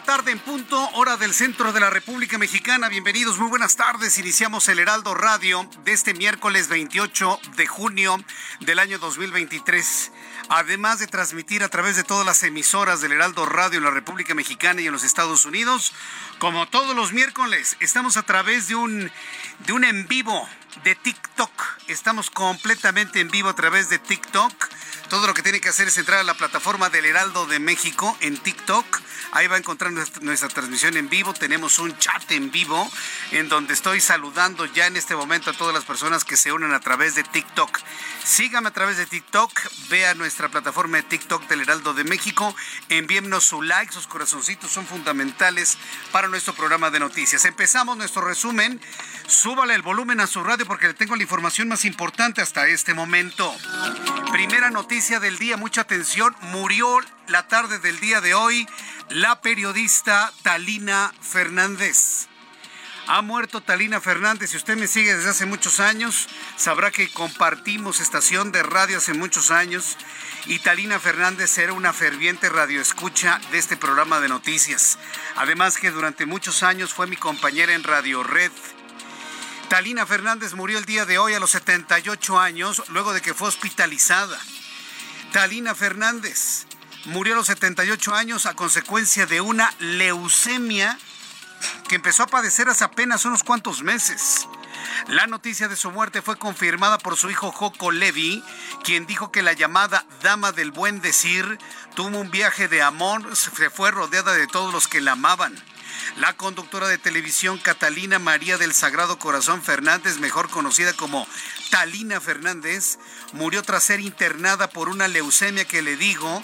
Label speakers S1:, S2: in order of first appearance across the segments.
S1: Tarde en punto, hora del centro de la República Mexicana. Bienvenidos, muy buenas tardes. Iniciamos el Heraldo Radio de este miércoles 28 de junio del año 2023. Además de transmitir a través de todas las emisoras del Heraldo Radio en la República Mexicana y en los Estados Unidos, como todos los miércoles, estamos a través de un, de un en vivo de TikTok. Estamos completamente en vivo a través de TikTok. Todo lo que tiene que hacer es entrar a la plataforma del Heraldo de México en TikTok. Ahí va a encontrar nuestra, transmisión en vivo. Tenemos un chat en vivo en donde estoy saludando ya en este momento a todas las personas que se unen a través de TikTok. Sígame a través de TikTok. Vea nuestra plataforma de TikTok del Heraldo de México. Envíennos su like, sus corazoncitos son fundamentales para nuestro programa de noticias. Empezamos nuestro resumen. Súbale el volumen a su radio porque le tengo la información más importante hasta este momento. Primera noticia del día, mucha atención. Murió la tarde del día de hoy la periodista Talina Fernández. Ha muerto Talina Fernández. Si usted me sigue desde hace muchos años, sabrá que compartimos estación de radio hace muchos años. Y Talina Fernández era una ferviente radioescucha de este programa de noticias. Además que durante muchos años fue mi compañera en Radio Red. Talina Fernández murió el día de hoy a los 78 años, luego de que fue hospitalizada. Talina Fernández murió a los 78 años a consecuencia de una leucemia que empezó a padecer hace apenas unos cuantos meses. La noticia de su muerte fue confirmada por su hijo Joco Levi, quien dijo que la llamada Dama del Buen Decir tuvo un viaje de amor, se fue rodeada de todos los que la amaban. La conductora de televisión Catalina María del Sagrado Corazón Fernández, mejor conocida como Talina Fernández, murió tras ser internada por una leucemia que le digo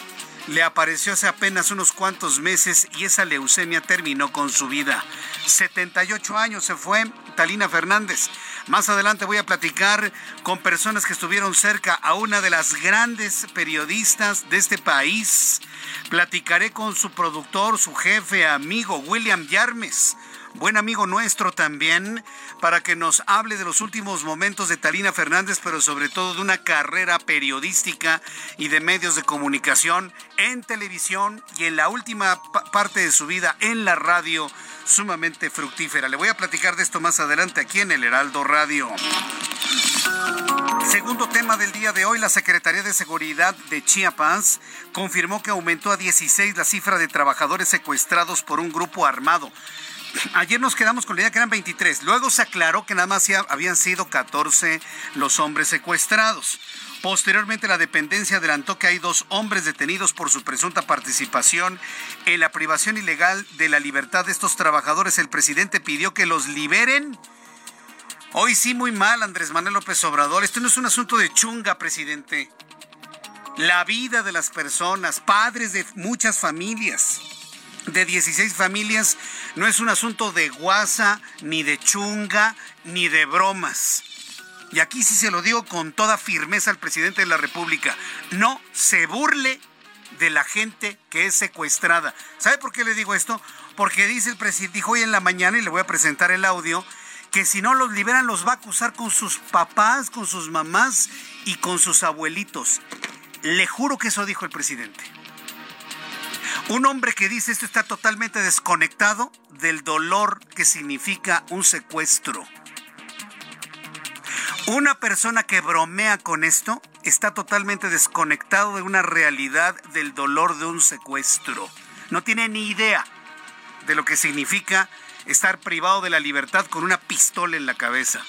S1: le apareció hace apenas unos cuantos meses y esa leucemia terminó con su vida. 78 años se fue Talina Fernández. Más adelante voy a platicar con personas que estuvieron cerca a una de las grandes periodistas de este país. Platicaré con su productor, su jefe, amigo, William Yarmes buen amigo nuestro también, para que nos hable de los últimos momentos de Talina Fernández, pero sobre todo de una carrera periodística y de medios de comunicación en televisión y en la última parte de su vida en la radio sumamente fructífera. Le voy a platicar de esto más adelante aquí en el Heraldo Radio. Segundo tema del día de hoy, la Secretaría de Seguridad de Chiapas confirmó que aumentó a 16 la cifra de trabajadores secuestrados por un grupo armado. Ayer nos quedamos con la idea que eran 23. Luego se aclaró que nada más habían sido 14 los hombres secuestrados. Posteriormente, la dependencia adelantó que hay dos hombres detenidos por su presunta participación en la privación ilegal de la libertad de estos trabajadores. El presidente pidió que los liberen. Hoy sí, muy mal, Andrés Manuel López Obrador. Esto no es un asunto de chunga, presidente. La vida de las personas, padres de muchas familias de 16 familias no es un asunto de guasa, ni de chunga, ni de bromas. Y aquí sí se lo digo con toda firmeza al presidente de la República. No se burle de la gente que es secuestrada. ¿Sabe por qué le digo esto? Porque dice el presidente, dijo hoy en la mañana, y le voy a presentar el audio, que si no los liberan los va a acusar con sus papás, con sus mamás y con sus abuelitos. Le juro que eso dijo el presidente. Un hombre que dice esto está totalmente desconectado del dolor que significa un secuestro. Una persona que bromea con esto está totalmente desconectado de una realidad del dolor de un secuestro. No tiene ni idea de lo que significa estar privado de la libertad con una pistola en la cabeza.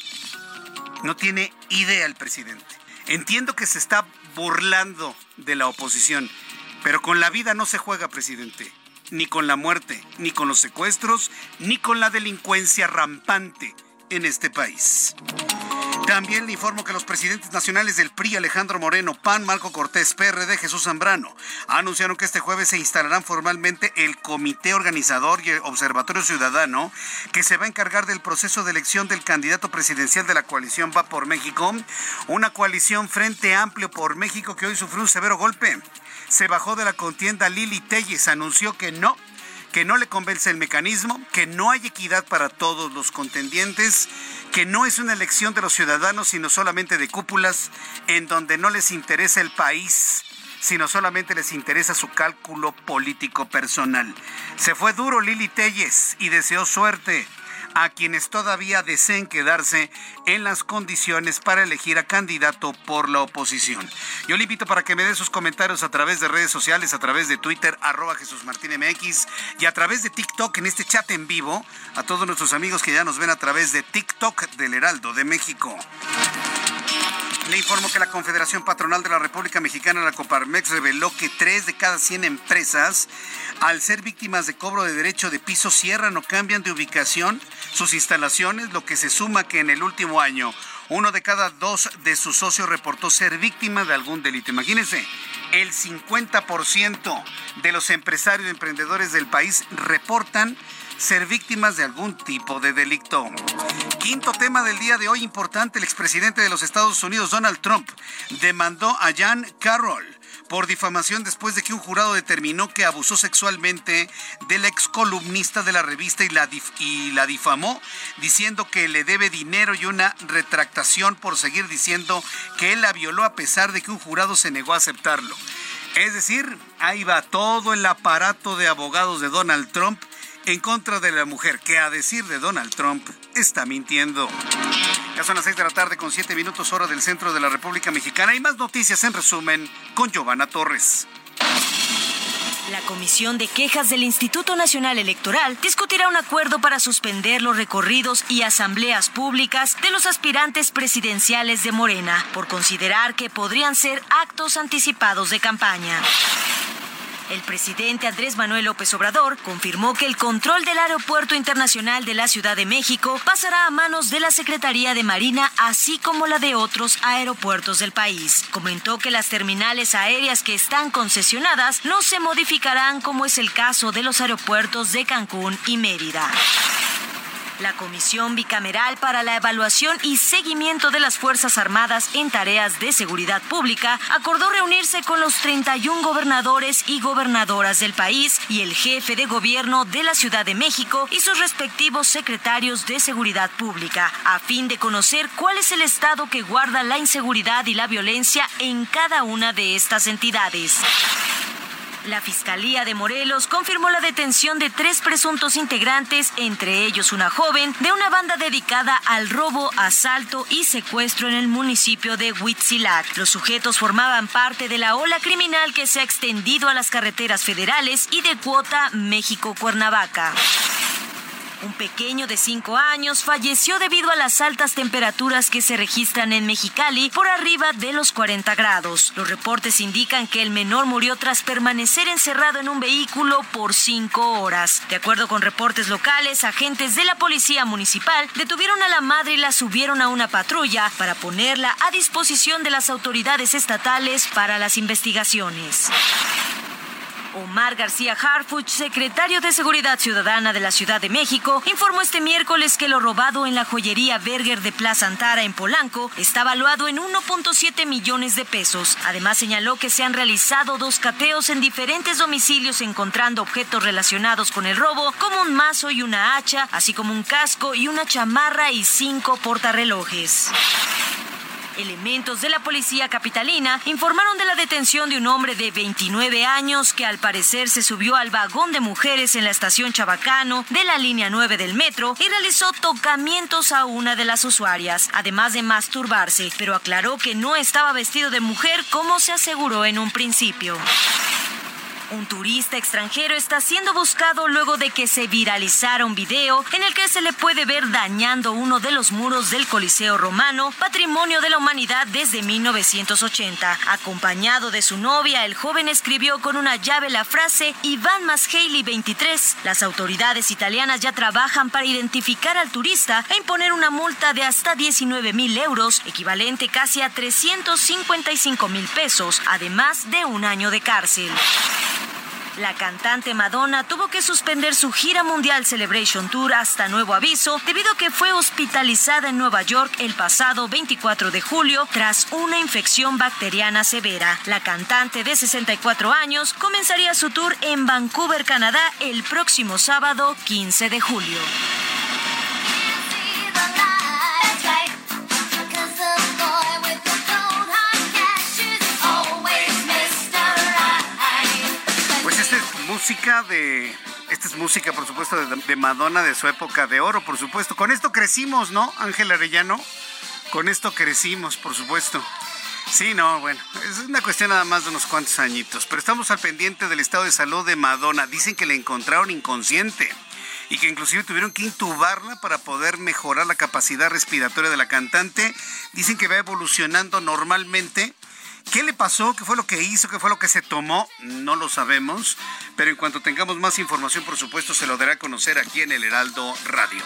S1: No tiene idea el presidente. Entiendo que se está burlando de la oposición, pero con la vida no se juega, presidente. Ni con la muerte, ni con los secuestros, ni con la delincuencia rampante en este país. También le informo que los presidentes nacionales del PRI, Alejandro Moreno, PAN, Marco Cortés, PRD, Jesús Zambrano, anunciaron que este jueves se instalarán formalmente el comité organizador y el observatorio ciudadano que se va a encargar del proceso de elección del candidato presidencial de la coalición Va por México, una coalición Frente Amplio por México que hoy sufrió un severo golpe. Se bajó de la contienda Lili Telles, anunció que no que no le convence el mecanismo, que no hay equidad para todos los contendientes, que no es una elección de los ciudadanos, sino solamente de cúpulas, en donde no les interesa el país, sino solamente les interesa su cálculo político personal. Se fue duro Lili Telles y deseó suerte a quienes todavía deseen quedarse en las condiciones para elegir a candidato por la oposición. Yo le invito para que me dé sus comentarios a través de redes sociales, a través de Twitter, arroba Jesús Martín MX, y a través de TikTok en este chat en vivo, a todos nuestros amigos que ya nos ven a través de TikTok del Heraldo de México. Le informo que la Confederación Patronal de la República Mexicana, la Coparmex, reveló que tres de cada 100 empresas, al ser víctimas de cobro de derecho de piso, cierran o cambian de ubicación sus instalaciones, lo que se suma que en el último año uno de cada dos de sus socios reportó ser víctima de algún delito. Imagínense, el 50% de los empresarios y emprendedores del país reportan ser víctimas de algún tipo de delito. Quinto tema del día de hoy importante, el expresidente de los Estados Unidos, Donald Trump, demandó a Jan Carroll por difamación después de que un jurado determinó que abusó sexualmente del ex columnista de la revista y la, y la difamó, diciendo que le debe dinero y una retractación por seguir diciendo que él la violó a pesar de que un jurado se negó a aceptarlo. Es decir, ahí va todo el aparato de abogados de Donald Trump en contra de la mujer que a decir de Donald Trump está mintiendo. Ya son las 6 de la tarde con 7 minutos hora del centro de la República Mexicana y más noticias en resumen con Giovanna Torres.
S2: La Comisión de Quejas del Instituto Nacional Electoral discutirá un acuerdo para suspender los recorridos y asambleas públicas de los aspirantes presidenciales de Morena por considerar que podrían ser actos anticipados de campaña. El presidente Andrés Manuel López Obrador confirmó que el control del Aeropuerto Internacional de la Ciudad de México pasará a manos de la Secretaría de Marina, así como la de otros aeropuertos del país. Comentó que las terminales aéreas que están concesionadas no se modificarán como es el caso de los aeropuertos de Cancún y Mérida. La Comisión Bicameral para la Evaluación y Seguimiento de las Fuerzas Armadas en Tareas de Seguridad Pública acordó reunirse con los 31 gobernadores y gobernadoras del país y el jefe de gobierno de la Ciudad de México y sus respectivos secretarios de Seguridad Pública, a fin de conocer cuál es el estado que guarda la inseguridad y la violencia en cada una de estas entidades. La Fiscalía de Morelos confirmó la detención de tres presuntos integrantes, entre ellos una joven, de una banda dedicada al robo, asalto y secuestro en el municipio de Huitzilac. Los sujetos formaban parte de la ola criminal que se ha extendido a las carreteras federales y de cuota México-Cuernavaca. Un pequeño de 5 años falleció debido a las altas temperaturas que se registran en Mexicali por arriba de los 40 grados. Los reportes indican que el menor murió tras permanecer encerrado en un vehículo por 5 horas. De acuerdo con reportes locales, agentes de la policía municipal detuvieron a la madre y la subieron a una patrulla para ponerla a disposición de las autoridades estatales para las investigaciones. Omar García Harfuch, secretario de Seguridad Ciudadana de la Ciudad de México, informó este miércoles que lo robado en la joyería Berger de Plaza Antara en Polanco está valuado en 1.7 millones de pesos. Además señaló que se han realizado dos cateos en diferentes domicilios encontrando objetos relacionados con el robo, como un mazo y una hacha, así como un casco y una chamarra y cinco portarrelojes. Elementos de la policía capitalina informaron de la detención de un hombre de 29 años que al parecer se subió al vagón de mujeres en la estación Chabacano de la línea 9 del metro y realizó tocamientos a una de las usuarias, además de masturbarse, pero aclaró que no estaba vestido de mujer como se aseguró en un principio. Un turista extranjero está siendo buscado luego de que se viralizara un video en el que se le puede ver dañando uno de los muros del Coliseo Romano, patrimonio de la humanidad desde 1980. Acompañado de su novia, el joven escribió con una llave la frase Iván Haley 23. Las autoridades italianas ya trabajan para identificar al turista e imponer una multa de hasta 19 mil euros, equivalente casi a 355 mil pesos, además de un año de cárcel. La cantante Madonna tuvo que suspender su gira mundial Celebration Tour hasta nuevo aviso debido a que fue hospitalizada en Nueva York el pasado 24 de julio tras una infección bacteriana severa. La cantante de 64 años comenzaría su tour en Vancouver, Canadá el próximo sábado 15 de julio.
S1: Música de. Esta es música, por supuesto, de, Madonna de su época de oro, por supuesto. Con esto crecimos, ¿no, Ángel Arellano? Con esto crecimos, por supuesto. Sí, no, bueno, es una cuestión nada más de unos cuantos añitos. Pero estamos al pendiente del estado de salud de Madonna. Dicen que le encontraron inconsciente y que inclusive tuvieron que intubarla para poder mejorar la capacidad respiratoria de la cantante. Dicen que va evolucionando normalmente ¿Qué le pasó? ¿Qué fue lo que hizo? ¿Qué fue lo que se tomó? No lo sabemos, pero en cuanto tengamos más información, por supuesto, se lo dará a conocer aquí en el Heraldo Radio.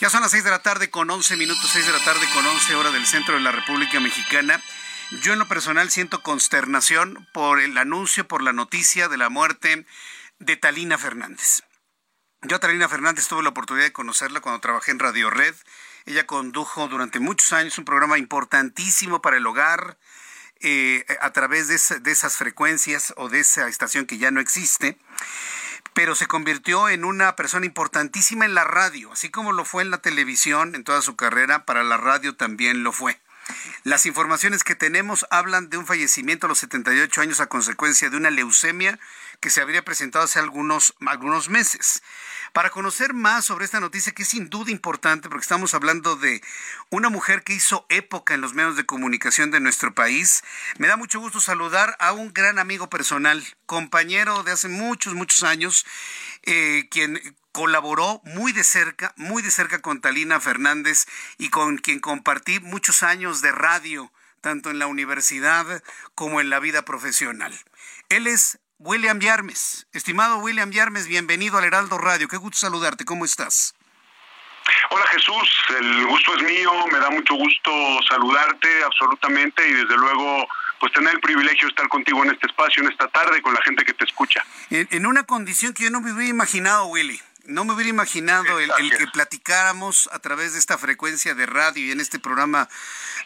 S1: Ya son las 6 de la tarde con 11 minutos, 6 de la tarde con 11 horas del centro de la República Mexicana. Yo en lo personal siento consternación por el anuncio, por la noticia de la muerte de Talina Fernández. Yo a Talina Fernández tuve la oportunidad de conocerla cuando trabajé en Radio Red. Ella condujo durante muchos años un programa importantísimo para el hogar, eh, a través de, de esas frecuencias o de esa estación que ya no existe pero se convirtió en una persona importantísima en la radio, así como lo fue en la televisión en toda su carrera, para la radio también lo fue. Las informaciones que tenemos hablan de un fallecimiento a los 78 años a consecuencia de una leucemia que se habría presentado hace algunos, algunos meses. Para conocer más sobre esta noticia, que es sin duda importante, porque estamos hablando de una mujer que hizo época en los medios de comunicación de nuestro país, me da mucho gusto saludar a un gran amigo personal, compañero de hace muchos, muchos años, eh, quien colaboró muy de cerca, muy de cerca con Talina Fernández y con quien compartí muchos años de radio, tanto en la universidad como en la vida profesional. Él es William Yarmes. Estimado William Yarmes, bienvenido al Heraldo Radio. Qué gusto saludarte. ¿Cómo estás?
S3: Hola Jesús, el gusto es mío, me da mucho gusto saludarte absolutamente y desde luego pues tener el privilegio de estar contigo en este espacio, en esta tarde, con la gente que te escucha.
S1: En, una condición que yo no me hubiera imaginado, Willy. No me hubiera imaginado el, que platicáramos a través de esta frecuencia de radio y en este programa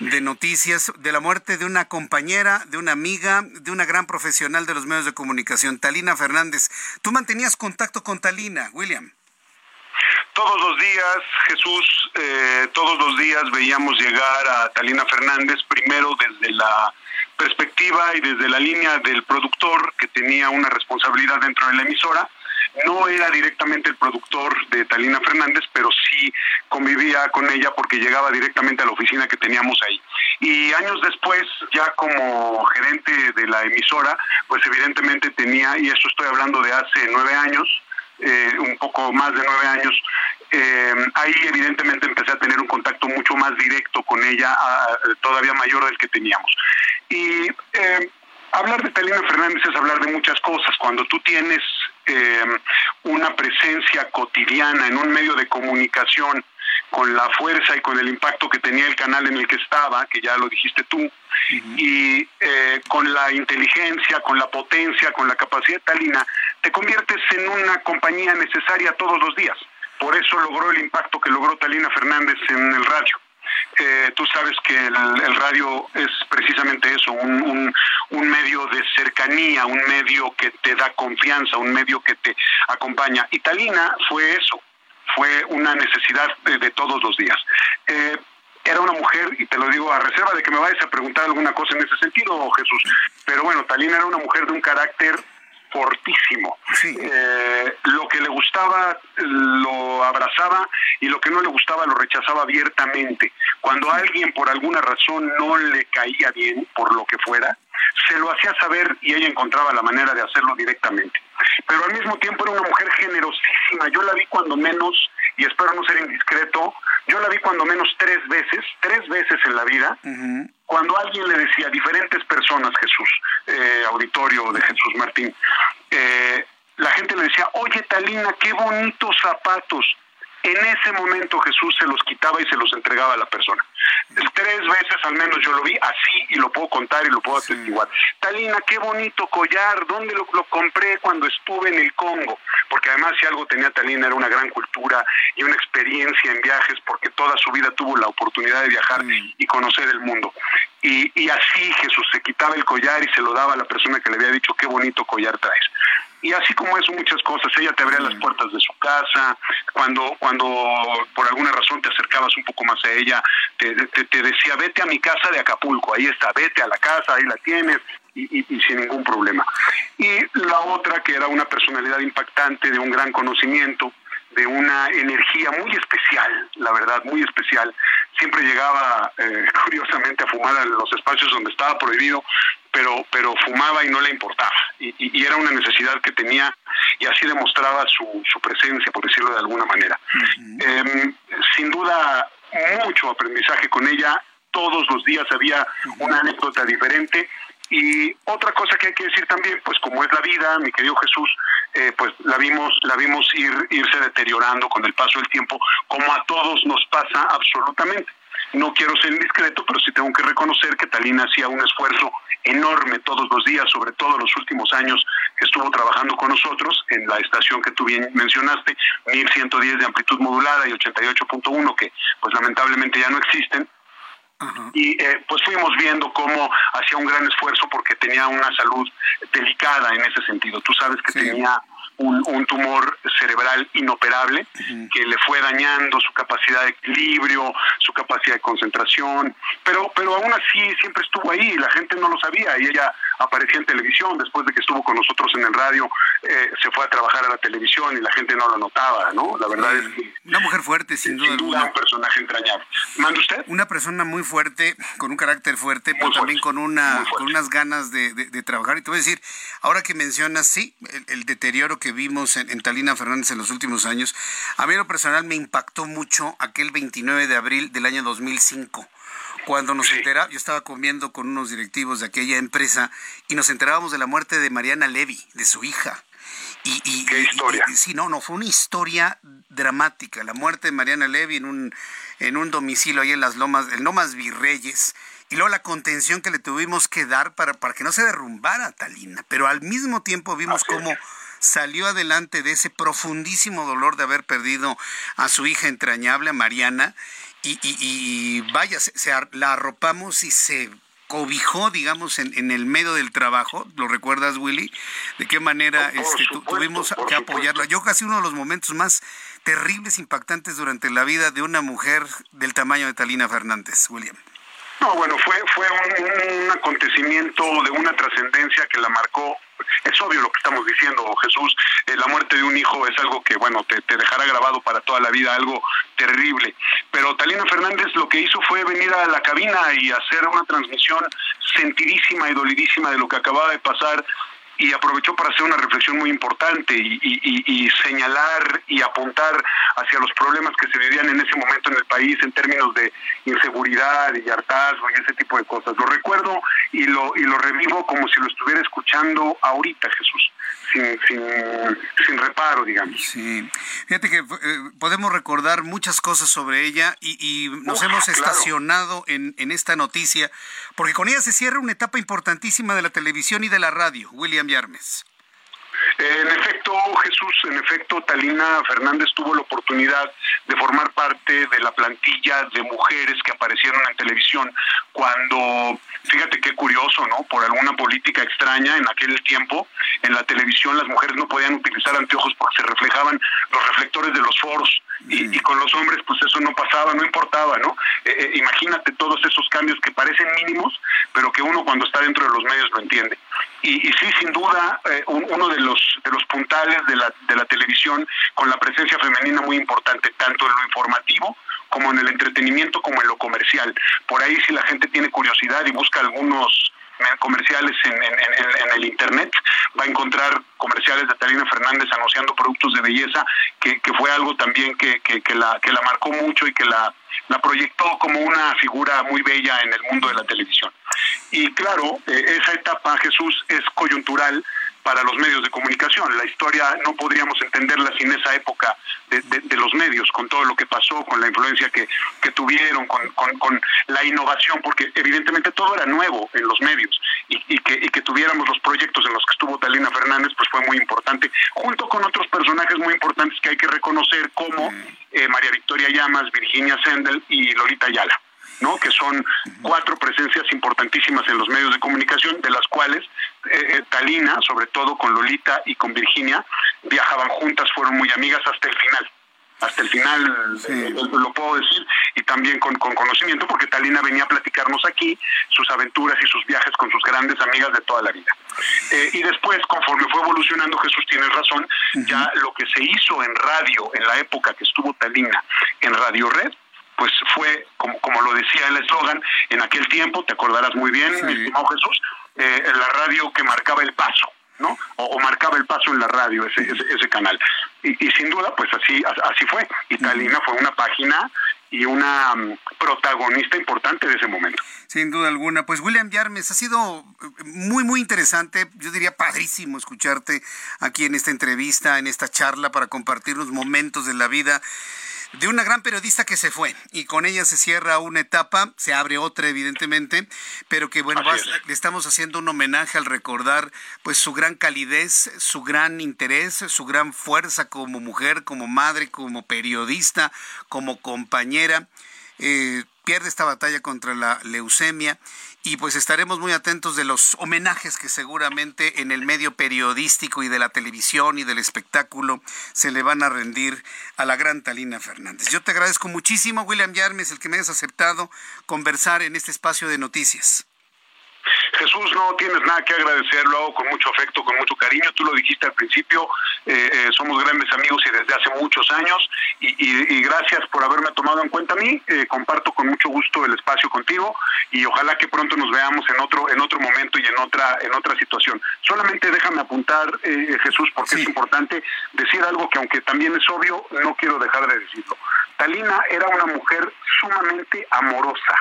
S1: de noticias de la muerte de una compañera, de una amiga, de una gran profesional de los medios de comunicación, Talina Fernández. ¿Tú mantenías contacto con Talina, William?
S3: Todos los días, Jesús, eh, todos los días veíamos llegar a Talina Fernández, primero desde la perspectiva y desde la línea del productor que tenía una responsabilidad dentro de la emisora, no era directamente el productor de Talina Fernández, pero sí convivía con ella porque llegaba directamente a la oficina que teníamos ahí. Y años después, ya como gerente de la emisora, pues evidentemente tenía, y esto estoy hablando de hace nueve años, eh, un poco más de nueve años, eh, ahí evidentemente empecé a tener un contacto mucho más directo con ella, todavía mayor del que teníamos. Y eh, hablar de Talina Fernández es hablar de muchas cosas. Cuando tú tienes eh, una presencia cotidiana en un medio de comunicación con la fuerza y con el impacto que tenía el canal en el que estaba, que ya lo dijiste tú, y eh, con la inteligencia, con la potencia, con la capacidad talina, te conviertes en una compañía necesaria todos los días. Por eso logró el impacto que logró Talina Fernández en el radio. Eh, tú sabes que el, radio es precisamente eso, un, un, medio de cercanía, un medio que te da confianza, un medio que te acompaña. Y Talina fue eso, fue una necesidad de, todos los días. Eh, era una mujer, y te lo digo a reserva de que me vayas a preguntar alguna cosa en ese sentido, Jesús, pero bueno, Talina era una mujer de un carácter fortísimo. Eh, lo que le gustaba lo abrazaba y lo que no le gustaba lo rechazaba abiertamente. Cuando a alguien por alguna razón no le caía bien, por lo que fuera, se lo hacía saber y ella encontraba la manera de hacerlo directamente. Pero al mismo tiempo era una mujer generosísima. Yo la vi cuando menos, y espero no ser indiscreto, yo la vi cuando menos tres veces, tres veces en la vida, cuando alguien le decía a diferentes personas, Jesús, eh, auditorio de Jesús Martín, eh, la gente le decía, oye Talina, qué bonitos zapatos. En ese momento Jesús se los quitaba y se los entregaba a la persona. Tres veces al menos yo lo vi así y lo puedo contar y lo puedo atestiguar. Talina, qué bonito collar, ¿dónde lo, compré cuando estuve en el Congo? Porque además si algo tenía Talina era una gran cultura y una experiencia en viajes porque toda su vida tuvo la oportunidad de viajar y conocer el mundo. Y, y así Jesús se quitaba el collar y se lo daba a la persona que le había dicho qué bonito collar traes y así como eso muchas cosas. Ella te abría las puertas de su casa cuando cuando por alguna razón te acercabas un poco más a ella te, te, decía vete a mi casa de Acapulco ahí está vete a la casa ahí la tienes y, y, sin ningún problema y la otra que era una personalidad impactante de un gran conocimiento de una energía muy especial, la verdad, muy especial. Siempre llegaba, eh, curiosamente, a fumar en los espacios donde estaba prohibido, pero, pero fumaba y no le importaba. Y, era una necesidad que tenía y así demostraba su, su presencia, por decirlo de alguna manera. Em, sin duda, mucho aprendizaje con ella. Todos los días había una anécdota diferente. Y otra cosa que hay que decir también, pues como es la vida, mi querido Jesús, eh, pues la vimos, la vimos ir, irse deteriorando con el paso del tiempo, como a todos nos pasa absolutamente. No quiero ser indiscreto, pero sí tengo que reconocer que Talina hacía un esfuerzo enorme todos los días, sobre todo los últimos años que estuvo trabajando con nosotros en la estación que tú bien mencionaste, 1110 de amplitud modulada y 88.1 que pues lamentablemente ya no existen. Y eh, pues fuimos viendo cómo hacía un gran esfuerzo porque tenía una salud delicada en ese sentido. Tú sabes que tenía un, tumor cerebral inoperable que le fue dañando su capacidad de equilibrio, su capacidad de concentración, pero, pero aún así siempre estuvo ahí, la gente no lo sabía y ella aparecía en televisión, después de que estuvo con nosotros en el radio, eh, se fue a trabajar a la televisión y la gente no lo notaba, ¿no? La verdad es que...
S1: Una mujer fuerte, sin duda.
S3: Sin duda, un personaje entrañable. ¿Manda usted?
S1: Una persona muy fuerte, con un carácter fuerte, pero también con, una, con unas ganas de, trabajar. Y te voy a decir, ahora que mencionas, sí, el, deterioro que vimos en, Talina Fernández en los últimos años, a mí lo personal me impactó mucho aquel 29 de abril del año 2005 cuando nos enteramos, yo estaba comiendo con unos directivos de aquella empresa y nos enterábamos de la muerte de Mariana Levy, de su hija.
S3: Y, ¿Qué historia?
S1: sí, no, no, fue una historia dramática. La muerte de Mariana Levy en un, en un domicilio ahí en las Lomas, en Lomas Virreyes. Y luego la contención que le tuvimos que dar para, para que no se derrumbara Talina. Pero al mismo tiempo vimos cómo salió adelante de ese profundísimo dolor de haber perdido a su hija entrañable, a Mariana, y, y, vaya, se, la arropamos y se cobijó, digamos, en, en, el medio del trabajo. ¿Lo recuerdas, Willy? ¿De qué manera este, tuvimos que apoyarla? Yo casi uno de los momentos más terribles, impactantes durante la vida de una mujer del tamaño de Talina Fernández, William.
S3: No, bueno, fue, fue un, acontecimiento de una trascendencia que la marcó. Es obvio lo que estamos diciendo, Jesús. Eh, la muerte de un hijo es algo que, bueno, te, te, dejará grabado para toda la vida, algo terrible. Pero Talina Fernández lo que hizo fue venir a la cabina y hacer una transmisión sentidísima y dolidísima de lo que acababa de pasar y aprovechó para hacer una reflexión muy importante y, señalar y apuntar hacia los problemas que se vivían en ese momento en el país en términos de inseguridad y hartazgo y ese tipo de cosas. Lo recuerdo y lo, y lo revivo como si lo estuviera escuchando ahorita, Jesús. Sin, sin, reparo, digamos.
S1: Sí, fíjate que eh, podemos recordar muchas cosas sobre ella y, nos hemos estacionado en, en esta noticia, porque con ella se cierra una etapa importantísima de la televisión y de la radio, William Yarmes.
S3: En efecto, Jesús, en efecto, Talina Fernández tuvo la oportunidad de formar parte de la plantilla de mujeres que aparecieron en televisión cuando, fíjate qué curioso, ¿no? Por alguna política extraña en aquel tiempo, en la televisión las mujeres no podían utilizar anteojos porque se reflejaban los reflectores de los foros y, con los hombres pues eso no pasaba, no importaba, ¿no? Eh, eh, imagínate todos esos cambios que parecen mínimos, pero que uno cuando está dentro de los medios lo entiende. Y, sí, sin duda, eh, uno de los, de los puntales de la, de la televisión con la presencia femenina muy importante, tanto en lo informativo como en el entretenimiento como en lo comercial. Por ahí si la gente tiene curiosidad y busca algunos comerciales en, el internet, va a encontrar comerciales de Talina Fernández anunciando productos de belleza, que, fue algo también que, la, que la marcó mucho y que la, la proyectó como una figura muy bella en el mundo de la televisión. Y claro, eh, esa etapa, Jesús, es coyuntural para los medios de comunicación. La historia no podríamos entenderla sin esa época de, los medios, con todo lo que pasó, con la influencia que, tuvieron, con, con, la innovación, porque evidentemente todo era nuevo en los medios y, que, y que tuviéramos los proyectos en los que estuvo Talina Fernández, pues fue muy importante, junto con otros personajes muy importantes que hay que reconocer como eh, María Victoria Llamas, Virginia Sendel y Lolita Ayala. ¿No? que son cuatro presencias importantísimas en los medios de comunicación, de las cuales eh, eh, Talina, sobre todo con Lolita y con Virginia, viajaban juntas, fueron muy amigas hasta el final. Hasta el final eh, lo puedo decir y también con, conocimiento porque Talina venía a platicarnos aquí sus aventuras y sus viajes con sus grandes amigas de toda la vida. y después, conforme fue evolucionando, Jesús tiene razón, ya lo que se hizo en radio en la época que estuvo Talina en Radio Red, pues fue, como, como lo decía el eslogan, en aquel tiempo, te acordarás muy bien, mi estimado Jesús, eh, la radio que marcaba el paso, ¿no? O, marcaba el paso en la radio, ese, ese, canal. Y, sin duda, pues así, así fue. Italina fue una página y una mm, protagonista importante de ese momento.
S1: Sin duda alguna. Pues William Yarmes, ha sido eh, muy, muy interesante, yo diría padrísimo escucharte aquí en esta entrevista, en esta charla para compartir los momentos de la vida de una gran periodista que se fue y con ella se cierra una etapa, se abre otra evidentemente, pero que bueno, le estamos haciendo un homenaje al recordar pues su gran calidez, su gran interés, su gran fuerza como mujer, como madre, como periodista, como compañera. Eh, pierde esta batalla contra la leucemia y pues estaremos muy atentos de los homenajes que seguramente en el medio periodístico y de la televisión y del espectáculo se le van a rendir a la gran Talina Fernández. Yo te agradezco muchísimo, William Yarmes, el que me hayas aceptado conversar en este espacio de noticias.
S3: Jesús, no tienes nada que agradecer, lo hago con mucho afecto, con mucho cariño. Tú lo dijiste al principio, eh, eh, somos grandes amigos y desde hace muchos años. Y, gracias por haberme tomado en cuenta a mí. Eh, comparto con mucho gusto el espacio contigo y ojalá que pronto nos veamos en otro en otro momento y en otra en otra situación. Solamente déjame apuntar, Jesús, porque es importante decir algo que aunque también es obvio, no quiero dejar de decirlo. Talina era una mujer sumamente amorosa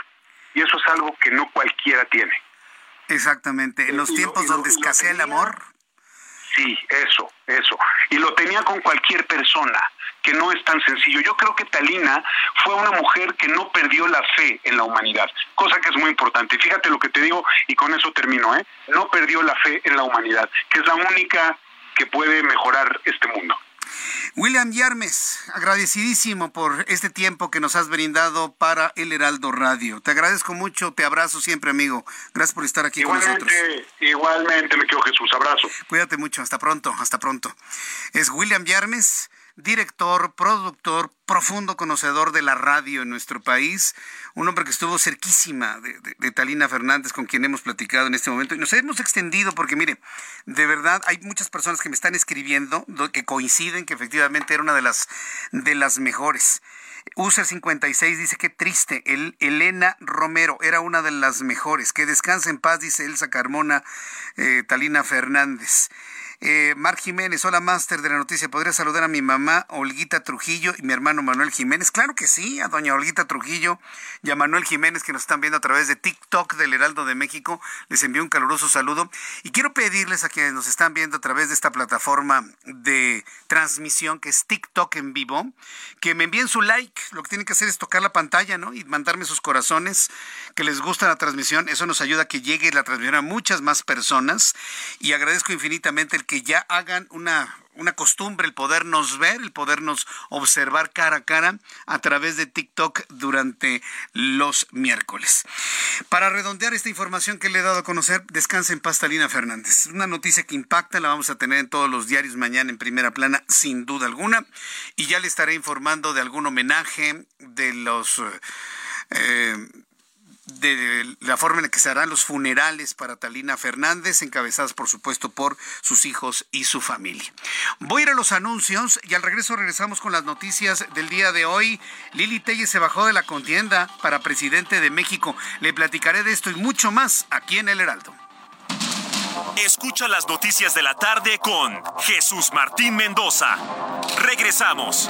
S3: y eso es algo que no cualquiera tiene.
S1: Exactamente. En los tiempos donde escasea el amor.
S3: Sí, eso, eso. Y lo tenía con cualquier persona, que no es tan sencillo. Yo creo que Talina fue una mujer que no perdió la fe en la humanidad, cosa que es muy importante. Fíjate lo que te digo y con eso termino, ¿eh? No perdió la fe en la humanidad, que es la única que puede mejorar este mundo.
S1: William Yarmes, agradecidísimo por este tiempo que nos has brindado para el Heraldo Radio. Te agradezco mucho, te abrazo siempre, amigo. Gracias por estar aquí con nosotros.
S3: Igualmente, me quedo Jesús, abrazo.
S1: Cuídate mucho, hasta pronto, hasta pronto. Es William Yarmes director, productor, profundo conocedor de la radio en nuestro país, un hombre que estuvo cerquísima de, Talina Fernández, con quien hemos platicado en este momento, y nos hemos extendido porque, mire, de verdad hay muchas personas que me están escribiendo que coinciden que efectivamente era una de las, de las mejores. User 56 dice que triste, el, Elena Romero era una de las mejores. Que descanse en paz, dice Elsa Carmona, eh, Talina Fernández. Eh, Mar Jiménez, hola máster de la noticia. ¿Podría saludar a mi mamá Olguita Trujillo y mi hermano Manuel Jiménez? Claro que sí, a doña Olguita Trujillo y a Manuel Jiménez que nos están viendo a través de TikTok del Heraldo de México. Les envío un caluroso saludo y quiero pedirles a quienes nos están viendo a través de esta plataforma de transmisión que es TikTok en vivo, que me envíen su like. Lo que tienen que hacer es tocar la pantalla, ¿no? Y mandarme sus corazones que les gusta la transmisión. Eso nos ayuda a que llegue la transmisión a muchas más personas y agradezco infinitamente el que ya hagan una una costumbre el podernos ver, el podernos observar cara a cara a través de TikTok durante los miércoles. Para redondear esta información que le he dado a conocer, descansa en paz Talina Fernández. Una noticia que impacta, la vamos a tener en todos los diarios mañana en primera plana, sin duda alguna, y ya le estaré informando de algún homenaje de los... Eh, de la forma en la que se harán los funerales para Talina Fernández, encabezadas por supuesto por sus hijos y su familia. Voy a ir a los anuncios y al regreso regresamos con las noticias del día de hoy. Lili Telle se bajó de la contienda para presidente de México. Le platicaré de esto y mucho más aquí en El Heraldo.
S4: Escucha las noticias de la tarde con Jesús Martín Mendoza. Regresamos.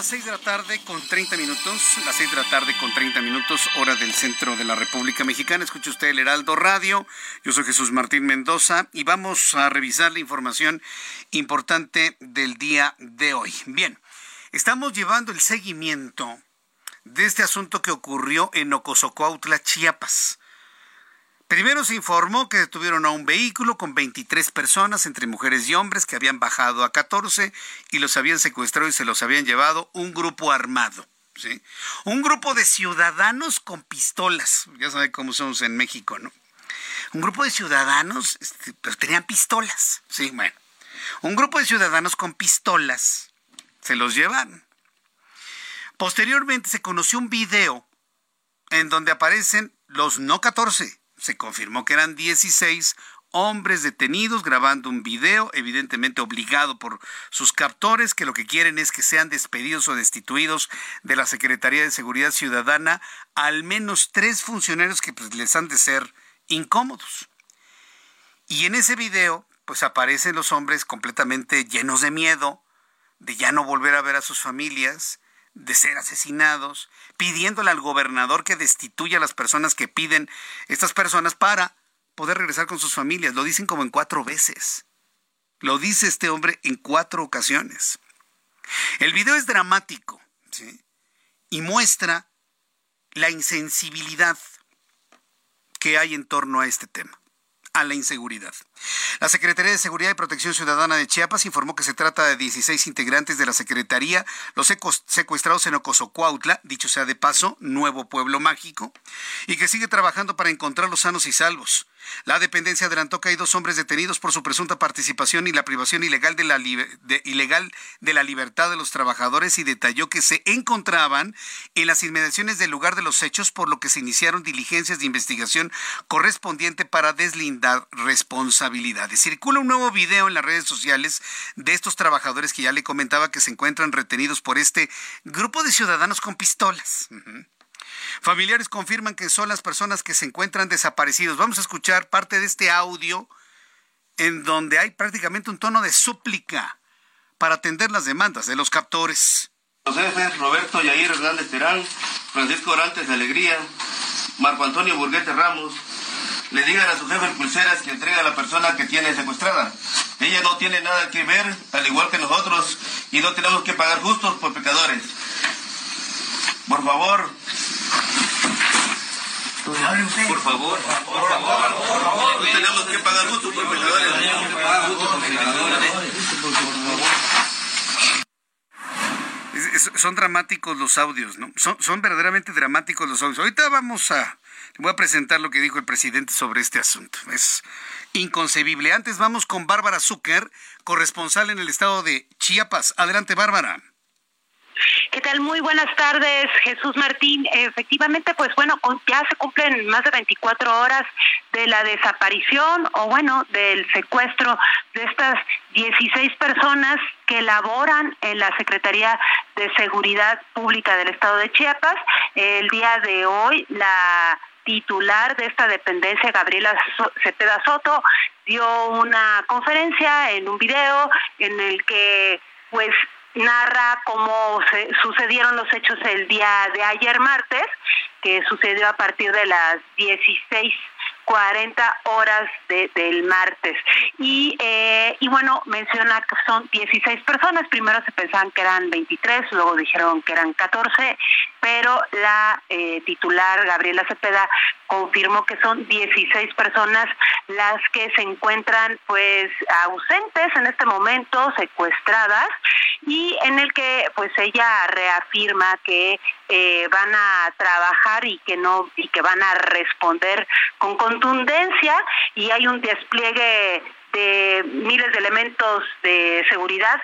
S1: Las 6 de la tarde con 30 minutos, las 6 de la tarde con 30 minutos, hora del centro de la República Mexicana. Escucha usted el Heraldo Radio. Yo soy Jesús Martín Mendoza y vamos a revisar la información importante del día de hoy. Bien, estamos llevando el seguimiento de este asunto que ocurrió en Ocosocuautla, Chiapas. Primero se informó que detuvieron a un vehículo con 23 personas, entre mujeres y hombres, que habían bajado a 14 y los habían secuestrado y se los habían llevado un grupo armado. ¿sí? Un grupo de ciudadanos con pistolas. Ya saben cómo somos en México, ¿no? Un grupo de ciudadanos, este, tenían pistolas. Sí, bueno. Un grupo de ciudadanos con pistolas se los llevan. Posteriormente se conoció un video en donde aparecen los no 14, se confirmó que eran 16 hombres detenidos grabando un video, evidentemente obligado por sus captores, que lo que quieren es que sean despedidos o destituidos de la Secretaría de Seguridad Ciudadana al menos tres funcionarios que pues, les han de ser incómodos. Y en ese video, pues aparecen los hombres completamente llenos de miedo, de ya no volver a ver a sus familias, de ser asesinados, pidiéndole al gobernador que destituya a las personas que piden estas personas para poder regresar con sus familias. Lo dicen como en cuatro veces. Lo dice este hombre en cuatro ocasiones. El video es dramático y muestra la insensibilidad que hay en torno a este tema a la inseguridad. La Secretaría de Seguridad y Protección Ciudadana de Chiapas informó que se trata de 16 integrantes de la Secretaría, los secuestrados en Ocosocuautla, dicho sea de paso, nuevo pueblo mágico, y que sigue trabajando para encontrarlos sanos y salvos. La dependencia adelantó que hay dos hombres detenidos por su presunta participación y la privación ilegal de la, ilegal de la libertad de los trabajadores y detalló que se encontraban en las inmediaciones del lugar de los hechos, por lo que se iniciaron diligencias de investigación correspondiente para deslindar responsabilidades. Circula un nuevo video en las redes sociales de estos trabajadores que ya le comentaba que se encuentran retenidos por este grupo de ciudadanos con pistolas. Familiares confirman que son las personas que se encuentran desaparecidos. Vamos a escuchar parte de este audio en donde hay prácticamente un tono de súplica para atender las demandas de los captores.
S5: Los jefes Roberto Yair Hernández Terán, Francisco Orantes de Alegría, Marco Antonio Burguete Ramos, le digan a su jefe Pulseras que entregue a la persona que tiene secuestrada. Ella no tiene nada que ver, al igual que nosotros, y no tenemos que pagar justos por pecadores. Por favor, por favor, por favor, por favor. No tenemos que pagar justo por pecadores.
S1: son dramáticos los audios, ¿no? Son, son verdaderamente dramáticos los audios. Ahorita vamos a, voy a presentar lo que dijo el presidente sobre este asunto. Es inconcebible. Antes vamos con Bárbara Zucker, corresponsal en el estado de Chiapas. Adelante, Bárbara.
S6: ¿Qué tal? Muy buenas tardes, Jesús Martín. Efectivamente, pues bueno, ya se cumplen más de 24 horas de la desaparición o bueno, del secuestro de estas 16 personas que laboran en la Secretaría de Seguridad Pública del Estado de Chiapas. El día de hoy, la titular de esta dependencia, Gabriela Cepeda Soto, dio una conferencia en un video en el que pues narra cómo se sucedieron los hechos el día de ayer martes, que sucedió a partir de las 16 40 horas del martes. Y, eh, y bueno, menciona que son 16 personas. Primero se pensaban que eran 23, luego dijeron que eran 14, pero la eh, titular, Gabriela Cepeda, confirmó que son 16 personas las que se encuentran pues ausentes en este momento, secuestradas, y en el que pues ella reafirma que eh, van a trabajar y que no y que van a responder con contundencia y hay un despliegue de miles de elementos de seguridad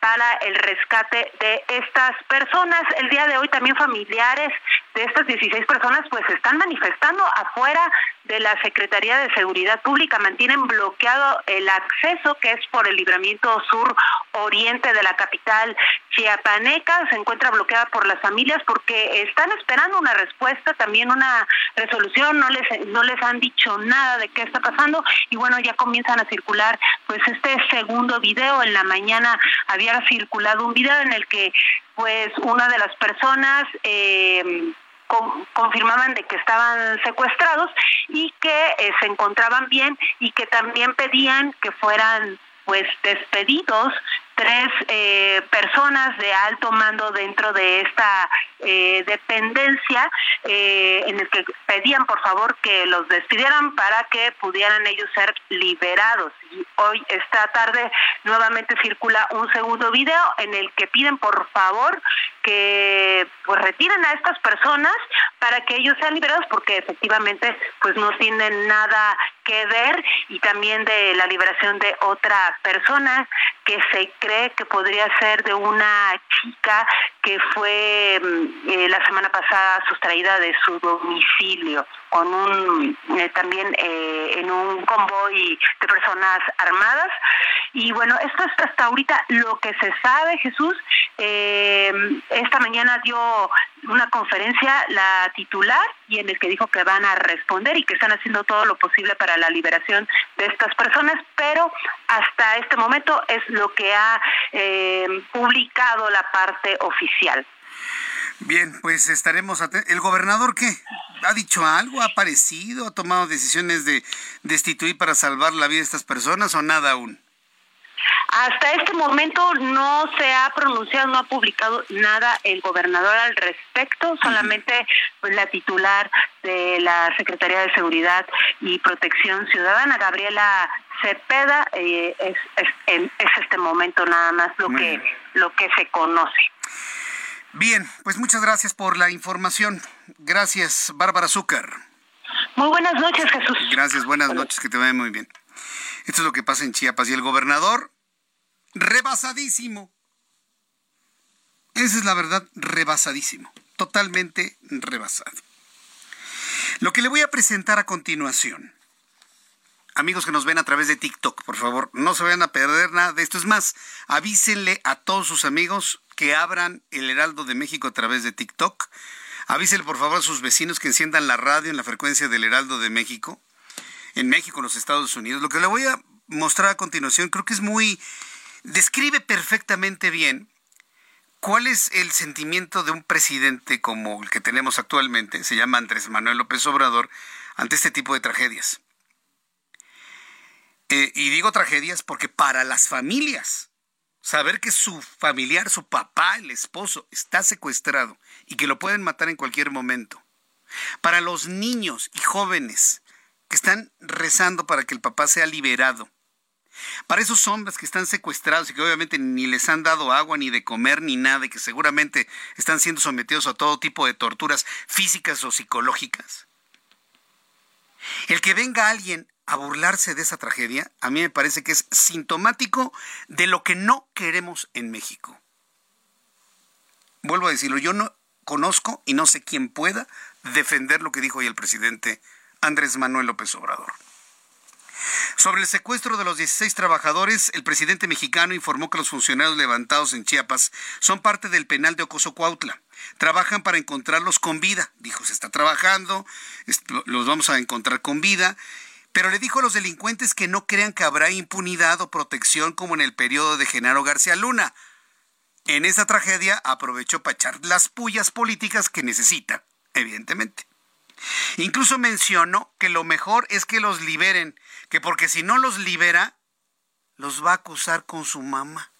S6: para el rescate de estas personas. El día de hoy también familiares de estas 16 personas pues están manifestando afuera de la Secretaría de Seguridad Pública. Mantienen bloqueado el acceso que es por el libramiento sur oriente de la capital chiapaneca. Se encuentra bloqueada por las familias porque están esperando una respuesta, también una resolución. No les, no les han dicho nada de qué está pasando y bueno, ya comienzan a circular pues este segundo video. En la mañana había circulado un video en el que pues una de las personas eh, confirmaban de que estaban secuestrados y que eh, se encontraban bien y que también pedían que fueran pues despedidos tres eh, personas de alto mando dentro de esta eh, dependencia eh, en el que pedían por favor que los despidieran para que pudieran ellos ser liberados. Y hoy, esta tarde, nuevamente circula un segundo video en el que piden por favor que pues retiren a estas personas para que ellos sean liberados porque efectivamente pues no tienen nada que ver y también de la liberación de otra persona que se cree que podría ser de una chica que fue mm, eh, la semana pasada sustraída de su domicilio con un eh, también eh, en un convoy de personas armadas y bueno esto es hasta ahorita lo que se sabe Jesús esta mañana dio una conferencia la titular y en el que dijo que van a responder y que están haciendo todo lo posible para la liberación de estas personas, pero hasta este momento es lo que ha eh, publicado la parte oficial.
S1: Bien, pues estaremos atentos. ¿El gobernador qué? ¿Ha dicho algo? ¿Ha aparecido? ¿Ha tomado decisiones de destituir para salvar la vida de estas personas o nada aún?
S6: Hasta este momento no se ha pronunciado, no ha publicado nada el gobernador al respecto, solamente pues, la titular de la Secretaría de Seguridad y Protección Ciudadana, Gabriela Cepeda, eh, es, es, este momento nada más lo que, lo que se conoce.
S1: Bien, pues muchas gracias por la información. Gracias, Bárbara Azúcar.
S6: Muy buenas noches, Jesús.
S1: Gracias, buenas noches, que te vaya muy bien. Esto es lo que pasa en Chiapas. Y el gobernador, rebasadísimo. Esa es la verdad, rebasadísimo. Totalmente rebasado. Lo que le voy a presentar a continuación. Amigos que nos ven a través de TikTok, por favor, no se vayan a perder nada de esto. Es más, avísenle a todos sus amigos que abran el Heraldo de México a través de TikTok. Avísenle por favor a sus vecinos que enciendan la radio en la frecuencia del Heraldo de México en México, en los Estados Unidos. Lo que le voy a mostrar a continuación creo que es muy, describe perfectamente bien cuál es el sentimiento de un presidente como el que tenemos actualmente, se llama Andrés Manuel López Obrador, ante este tipo de tragedias. Eh, y digo tragedias porque para las familias, saber que su familiar, su papá, el esposo, está secuestrado y que lo pueden matar en cualquier momento. Para los niños y jóvenes que están rezando para que el papá sea liberado Para esos hombres que están secuestrados y que obviamente ni les han dado agua ni de comer ni nada y que seguramente están siendo sometidos a todo tipo de torturas físicas o psicológicas. El que venga alguien a burlarse de esa tragedia, a mí me parece que es sintomático de lo que no queremos en México. Vuelvo a decirlo, yo no conozco y no sé quién pueda defender lo que dijo hoy el presidente Andrés Manuel López Obrador. Sobre el secuestro de los 16 trabajadores, el presidente mexicano informó que los funcionarios levantados en Chiapas son parte del penal de Ocoso Cuautla. Trabajan para encontrarlos con vida. Dijo, se está trabajando, los vamos a encontrar con vida. Pero le dijo a los delincuentes que no crean que habrá impunidad o protección como en el periodo de Genaro García Luna. En esa tragedia aprovechó para echar las pullas políticas que necesita, evidentemente. Incluso mencionó que lo mejor es que los liberen, que porque si no los libera, los va a acusar con su mamá,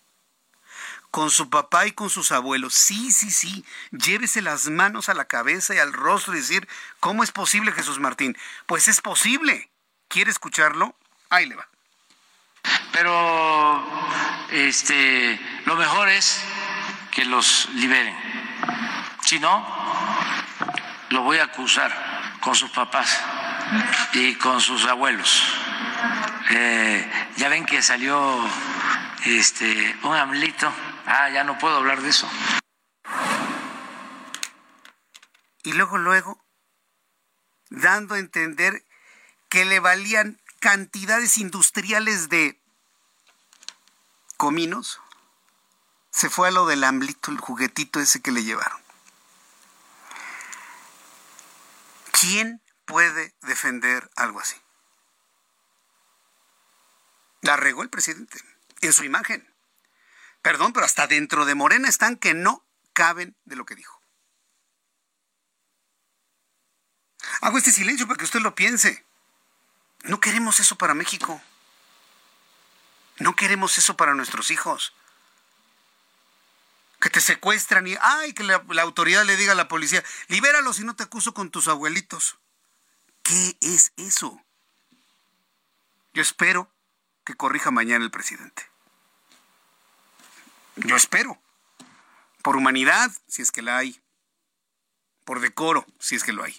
S1: con su papá y con sus abuelos. Sí, sí, sí, llévese las manos a la cabeza y al rostro y decir, ¿cómo es posible, Jesús Martín? Pues es posible. ¿Quiere escucharlo? Ahí le va.
S7: Pero este lo mejor es que los liberen. Si no, lo voy a acusar con sus papás y con sus abuelos. Eh, ya ven que salió este un amlito. Ah, ya no puedo hablar de eso.
S1: Y luego, luego, dando a entender que le valían cantidades industriales de cominos, se fue a lo del amblito, el juguetito ese que le llevaron. ¿Quién puede defender algo así? La regó el presidente en su imagen. Perdón, pero hasta dentro de Morena están que no caben de lo que dijo. Hago este silencio para que usted lo piense. No queremos eso para México. No queremos eso para nuestros hijos. Que te secuestran y, ay, que la, autoridad le diga a la policía, libéralos y no te acuso con tus abuelitos. ¿Qué es eso? Yo espero que corrija mañana el presidente. Yo espero. Por humanidad, si es que la hay. Por decoro, si es que lo hay.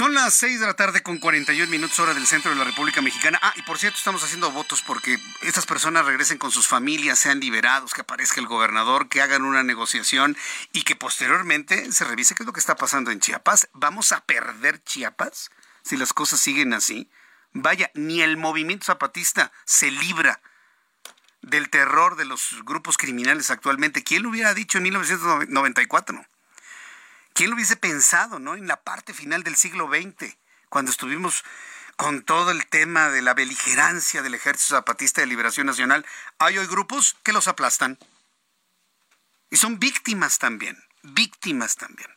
S1: Son las 6 de la tarde con 41 minutos hora del centro de la República Mexicana. Ah, y por cierto, estamos haciendo votos porque estas personas regresen con sus familias, sean liberados, que aparezca el gobernador, que hagan una negociación y que posteriormente se revise qué es lo que está pasando en Chiapas. ¿Vamos a perder Chiapas si las cosas siguen así? Vaya, ni el movimiento zapatista se libra del terror de los grupos criminales actualmente. ¿Quién lo hubiera dicho en 1994? ¿Quién lo hubiese pensado, no? En la parte final del siglo XX, cuando estuvimos con todo el tema de la beligerancia del Ejército Zapatista de Liberación Nacional, hay hoy grupos que los aplastan. Y son víctimas también, víctimas también.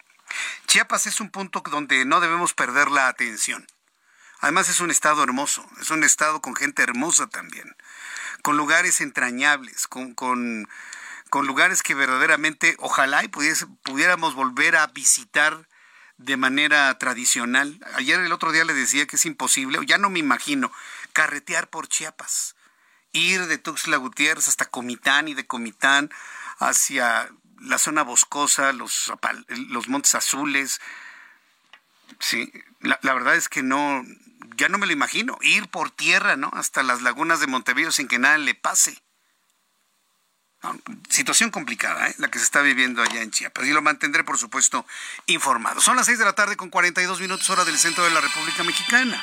S1: Chiapas es un punto donde no debemos perder la atención. Además es un estado hermoso, es un estado con gente hermosa también, con lugares entrañables, con, con con lugares que verdaderamente ojalá y pudiéramos volver a visitar de manera tradicional. Ayer el otro día le decía que es imposible, ya no me imagino, carretear por Chiapas, ir de Tuxtla Gutiérrez hasta Comitán y de Comitán hacia la zona boscosa, los, los Montes Azules. Sí, la, la, verdad es que no, ya no me lo imagino, ir por tierra, ¿no? Hasta las lagunas de Montevideo sin que nada le pase. Situación complicada, ¿eh? la que se está viviendo allá en Chiapas. Y lo mantendré, por supuesto, informado. Son las 6 de la tarde con 42 minutos hora del centro de la República Mexicana.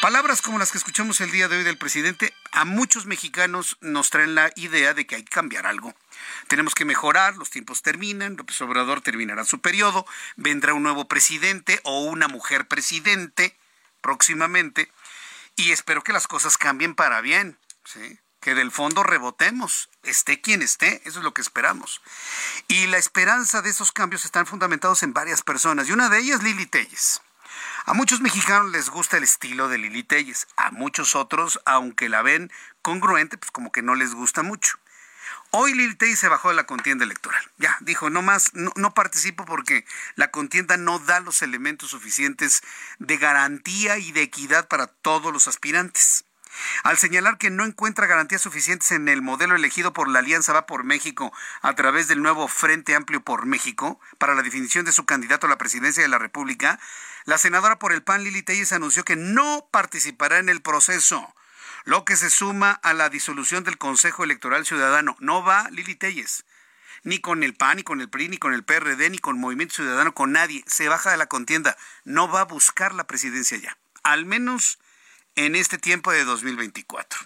S1: Palabras como las que escuchamos el día de hoy del presidente a muchos mexicanos nos traen la idea de que hay que cambiar algo. Tenemos que mejorar, los tiempos terminan, López Obrador terminará su periodo, vendrá un nuevo presidente o una mujer presidente próximamente y espero que las cosas cambien para bien. ¿sí? Que del fondo rebotemos, esté quien esté, eso es lo que esperamos. Y la esperanza de esos cambios están fundamentados en varias personas, y una de ellas Lili Telles. A muchos mexicanos les gusta el estilo de Lili Telles, a muchos otros, aunque la ven congruente, pues como que no les gusta mucho. Hoy Lili Telles se bajó de la contienda electoral. Ya, dijo, no más, no, no, participo porque la contienda no da los elementos suficientes de garantía y de equidad para todos los aspirantes. Al señalar que no encuentra garantías suficientes en el modelo elegido por la Alianza Va por México a través del nuevo Frente Amplio por México para la definición de su candidato a la presidencia de la República, la senadora por el PAN Lili Telles anunció que no participará en el proceso, lo que se suma a la disolución del Consejo Electoral Ciudadano. No va Lili Telles ni con el PAN, ni con el PRI, ni con el PRD, ni con Movimiento Ciudadano, con nadie. Se baja de la contienda. No va a buscar la presidencia ya. Al menos en este tiempo de 2024.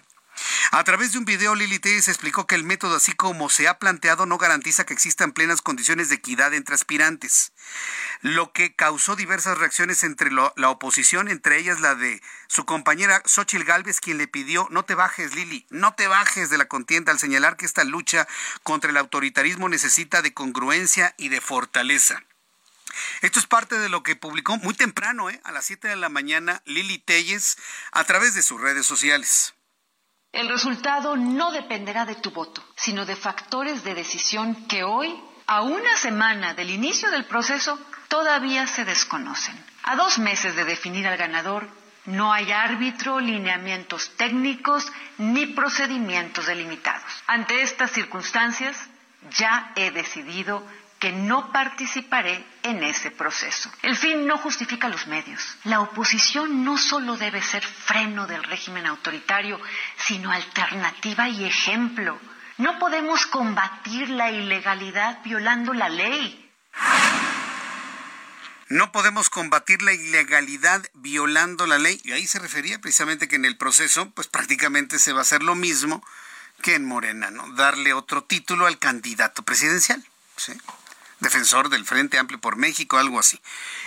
S1: A través de un video, Lili Telles explicó que el método, así como se ha planteado, no garantiza que existan plenas condiciones de equidad entre aspirantes, lo que causó diversas reacciones entre la oposición, entre ellas la de su compañera Xochil Gálvez, quien le pidió, no te bajes, Lili, no te bajes de la contienda, al señalar que esta lucha contra el autoritarismo necesita de congruencia y de fortaleza. Esto es parte de lo que publicó muy temprano, ¿eh? a las 7 de la mañana, Lili Telles, a través de sus redes sociales.
S8: El resultado no dependerá de tu voto, sino de factores de decisión que hoy, a una semana del inicio del proceso, todavía se desconocen. A dos meses de definir al ganador, no hay árbitro, lineamientos técnicos ni procedimientos delimitados. Ante estas circunstancias, ya he decidido que no participaré en ese proceso. El fin no justifica los medios. La oposición no solo debe ser freno del régimen autoritario, sino alternativa y ejemplo. No podemos combatir la ilegalidad violando la ley.
S1: No podemos combatir la ilegalidad violando la ley. Y ahí se refería precisamente que en el proceso, pues prácticamente se va a hacer lo mismo que en Morena, ¿no? Darle otro título al candidato presidencial. ¿sí? Defensor del Frente Amplio por México, algo así.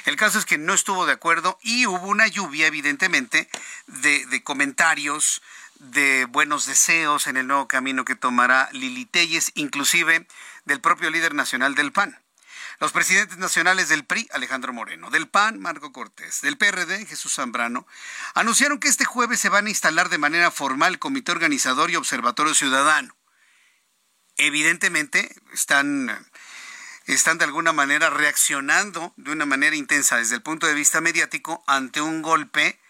S1: El caso es que no estuvo de acuerdo y hubo una lluvia, evidentemente, de, comentarios, de buenos deseos en el nuevo camino que tomará Lili Telles, inclusive del propio líder nacional del PAN. Los presidentes nacionales del PRI, Alejandro Moreno, del PAN, Marco Cortés, del PRD, Jesús Zambrano, anunciaron que este jueves se van a instalar de manera formal Comité Organizador y Observatorio Ciudadano. Evidentemente están están de alguna manera reaccionando de una manera intensa desde el punto de vista mediático ante un golpe,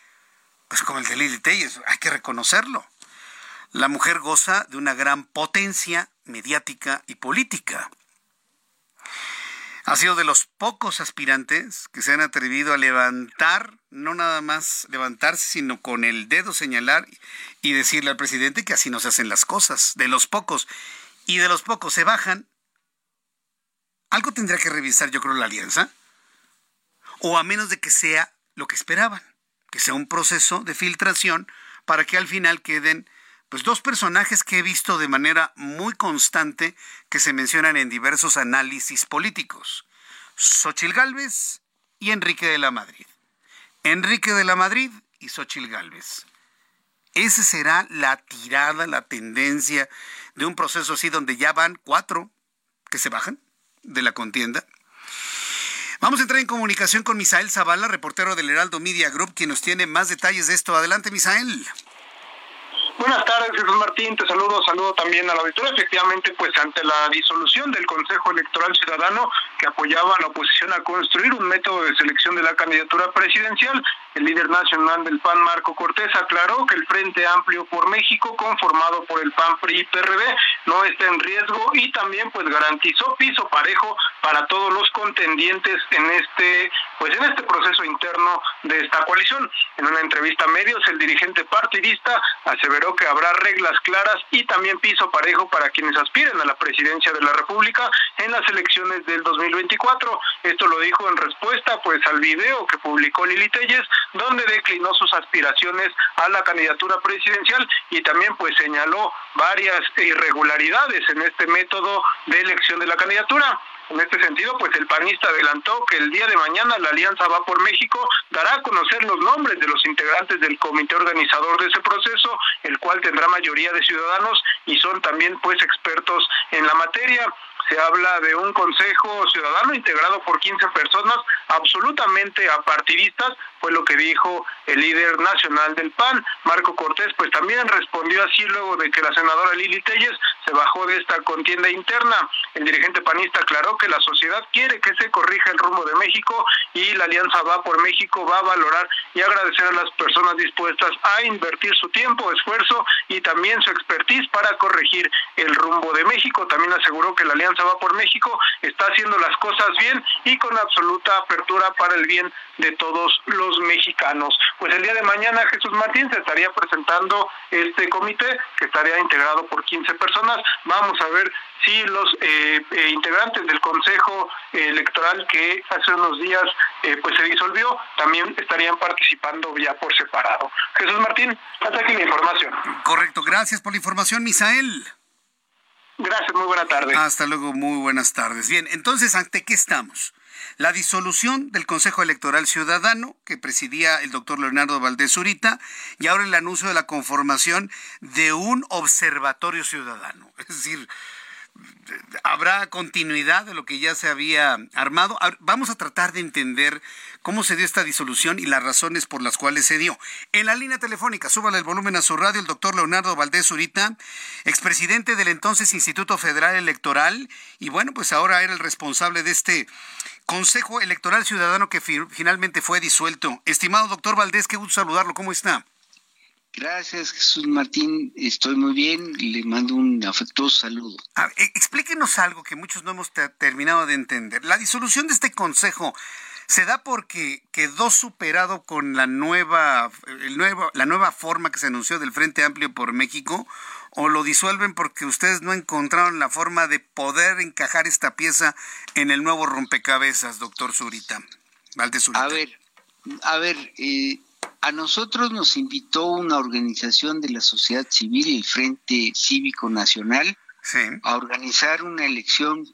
S1: pues como el de Lili Telles, hay que reconocerlo. La mujer goza de una gran potencia mediática y política. Ha sido de los pocos aspirantes que se han atrevido a levantar, no nada más levantarse, sino con el dedo señalar y decirle al presidente que así no se hacen las cosas. De los pocos. Y de los pocos se bajan algo tendrá que revisar, yo creo, la alianza. O a menos de que sea lo que esperaban, que sea un proceso de filtración para que al final queden pues dos personajes que he visto de manera muy constante que se mencionan en diversos análisis políticos. Xochil Gálvez y Enrique de la Madrid. Enrique de la Madrid y Xochil Gálvez. Esa será la tirada, la tendencia de un proceso así donde ya van cuatro que se bajan de la contienda. Vamos a entrar en comunicación con Misael Zavala, reportero del Heraldo Media Group, quien nos tiene más detalles de esto. Adelante, Misael.
S9: Buenas tardes, Jesús Martín. Te saludo, saludo también a la auditoría. Efectivamente, pues ante la disolución del Consejo Electoral Ciudadano que apoyaba a la oposición a construir un método de selección de la candidatura presidencial, el líder nacional del PAN, Marco Cortés, aclaró que el Frente Amplio por México, conformado por el PAN, PRI y PRD, no está en riesgo y también pues garantizó piso parejo para todos los contendientes en este pues en este proceso interno de esta coalición. En una entrevista a medios, el dirigente partidista aseveró que habrá reglas claras y también piso parejo para quienes aspiren a la presidencia de la República en las elecciones del 2024. Esto lo dijo en respuesta pues al video que publicó Lili Telles donde declinó sus aspiraciones a la candidatura presidencial y también pues señaló varias irregularidades en este método de elección de la candidatura. En este sentido, pues el panista adelantó que el día de mañana la Alianza Va por México dará a conocer los nombres de los integrantes del comité organizador de ese proceso, el cual tendrá mayoría de ciudadanos y son también pues expertos en la materia se habla de un consejo ciudadano integrado por 15 personas, absolutamente apartidistas, fue lo que dijo el líder nacional del PAN, Marco Cortés, pues también respondió así luego de que la senadora Lili Telles se bajó de esta contienda interna. El dirigente panista aclaró que la sociedad quiere que se corrija el rumbo de México y la Alianza Va por México va a valorar y agradecer a las personas dispuestas a invertir su tiempo, esfuerzo y también su expertise para corregir el rumbo de México. También aseguró que la Alianza Va por México está haciendo las cosas bien y con absoluta apertura para el bien de todos los mexicanos. Pues el día de mañana Jesús Martín se estaría presentando este comité que estaría integrado por 15 personas. Vamos a ver si los eh, eh, integrantes del Consejo Electoral que hace unos días eh, pues se disolvió también estarían participando ya por separado. Jesús Martín, hasta aquí la información.
S1: Correcto, gracias por la información, Misael.
S9: Gracias, muy buena tarde.
S1: Hasta luego, muy buenas tardes. Bien, entonces, ¿ante qué estamos? La disolución del Consejo Electoral Ciudadano, que presidía el doctor Leonardo Valdés Zurita, y ahora el anuncio de la conformación de un observatorio ciudadano. Es decir, habrá continuidad de lo que ya se había armado. Vamos a tratar de entender cómo se dio esta disolución y las razones por las cuales se dio. En la línea telefónica, súbale el volumen a su radio, el doctor Leonardo Valdés Zurita, expresidente del entonces Instituto Federal Electoral, y bueno, pues ahora era el responsable de este Consejo Electoral Ciudadano que finalmente fue disuelto. Estimado doctor Valdés, qué gusto saludarlo, ¿cómo está?
S10: Gracias, Jesús Martín. Estoy muy bien. Le mando un afectuoso saludo.
S1: E, explíquenos algo que muchos no hemos terminado de entender. La disolución de este consejo se da porque quedó superado con la nueva, el nuevo, la nueva forma que se anunció del Frente Amplio por México o lo disuelven porque ustedes no encontraron la forma de poder encajar esta pieza en el nuevo rompecabezas, doctor Zurita. Valdez Zurita.
S10: A ver, a ver, eh, a nosotros nos invitó una organización de la sociedad civil, el Frente Cívico Nacional, a organizar una elección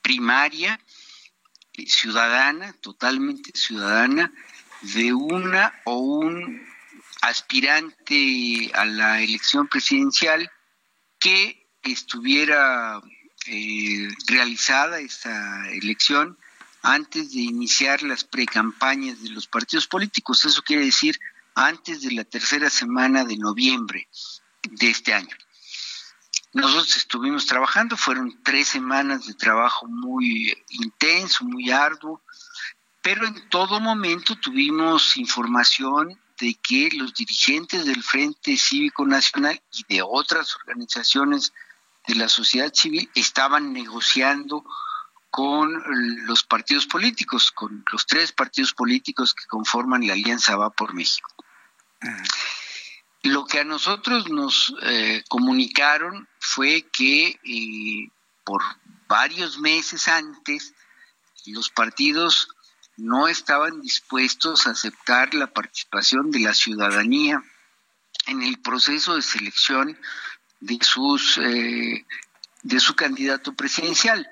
S10: primaria eh, ciudadana, totalmente ciudadana, de una o un aspirante a la elección presidencial que estuviera eh, realizada esta elección antes de iniciar las precampañas de los partidos políticos. Eso quiere decir antes de la tercera semana de noviembre de este año. Nosotros estuvimos trabajando, fueron tres semanas de trabajo muy intenso, muy arduo, pero en todo momento tuvimos información de que los dirigentes del Frente Cívico Nacional y de otras organizaciones de la sociedad civil estaban negociando con los partidos políticos, con los tres partidos políticos que conforman la Alianza Va por México. Lo que a nosotros nos eh, comunicaron fue que eh, por varios meses antes los partidos no estaban dispuestos a aceptar la participación de la ciudadanía en el proceso de selección de sus eh, de su candidato presidencial.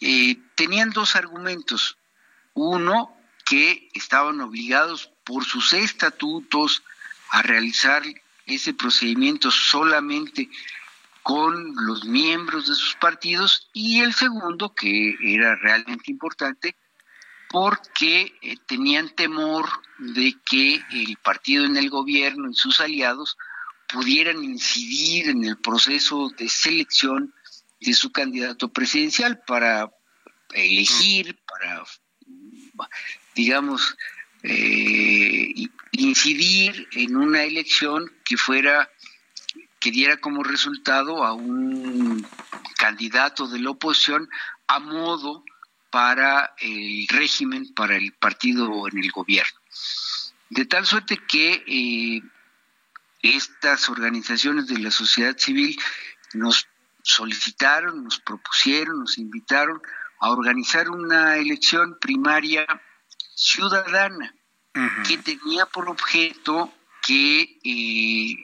S10: Eh, tenían dos argumentos. Uno, que estaban obligados por sus estatutos a realizar ese procedimiento solamente con los miembros de sus partidos y el segundo, que era realmente importante, porque eh, tenían temor de que el partido en el gobierno y sus aliados pudieran incidir en el proceso de selección de su candidato presidencial para elegir, para, digamos, eh, incidir en una elección que fuera, que diera como resultado a un candidato de la oposición a modo para el régimen, para el partido en el gobierno. De tal suerte que eh, estas organizaciones de la sociedad civil nos solicitaron, nos propusieron, nos invitaron a organizar una elección primaria ciudadana que tenía por objeto que eh,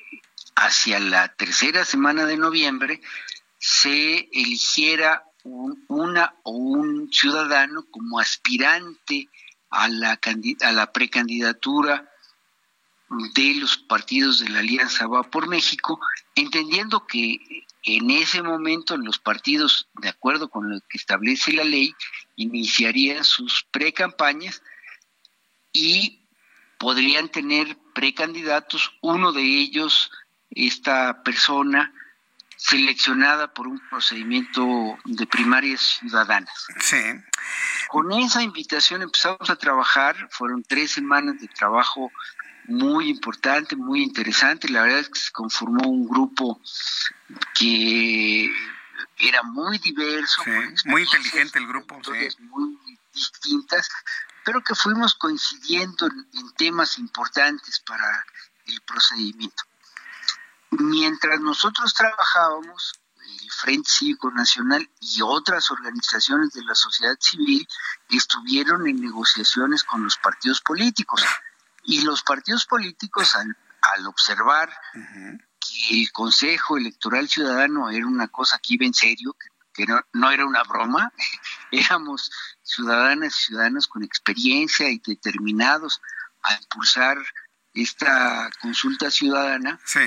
S10: hacia la tercera semana de noviembre se eligiera una o un ciudadano como aspirante a la, a la precandidatura de los partidos de la Alianza Va por México, entendiendo que en ese momento los partidos, de acuerdo con lo que establece la ley, iniciarían sus precampañas y podrían tener precandidatos, uno de ellos, esta persona, seleccionada por un procedimiento de primarias ciudadanas.
S1: Sí.
S10: Con esa invitación empezamos a trabajar, fueron tres semanas de trabajo muy importante, muy interesante. La verdad es que se conformó un grupo que era muy diverso.
S1: muy inteligente el grupo.
S10: Muy distintas, pero que fuimos coincidiendo en temas importantes para el procedimiento. Mientras nosotros trabajábamos, el Frente Cívico Nacional y otras organizaciones de la sociedad civil estuvieron en negociaciones con los partidos políticos. Y los partidos políticos, al, observar que el Consejo Electoral Ciudadano era una cosa que iba en serio, que, no, no, era una broma, éramos ciudadanas y ciudadanos con experiencia y determinados a impulsar esta consulta ciudadana,
S1: sí.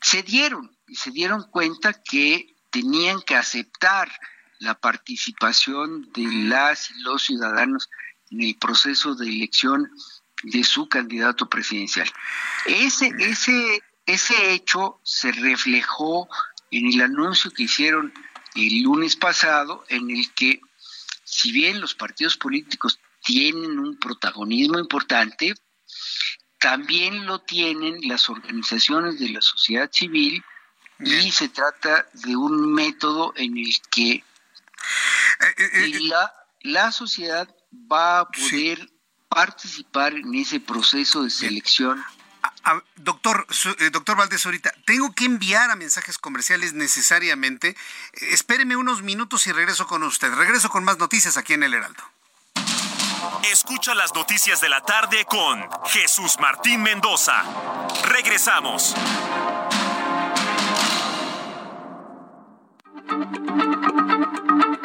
S10: se dieron y se dieron cuenta que tenían que aceptar la participación de las y los ciudadanos en el proceso de elección de su candidato presidencial. Ese, ese, ese hecho se reflejó en el anuncio que hicieron el lunes pasado, en el que, si bien los partidos políticos tienen un protagonismo importante, también lo tienen las organizaciones de la sociedad civil y se trata de un método en el que eh, eh, eh, la, la sociedad va a poder participar en ese proceso de selección.
S1: doctor, eh, doctor Valdés, ahorita tengo que enviar a mensajes comerciales necesariamente. Eh, espéreme unos minutos y regreso con usted. Regreso con más noticias aquí en El Heraldo.
S4: Escucha las noticias de la tarde con Jesús Martín Mendoza. Regresamos.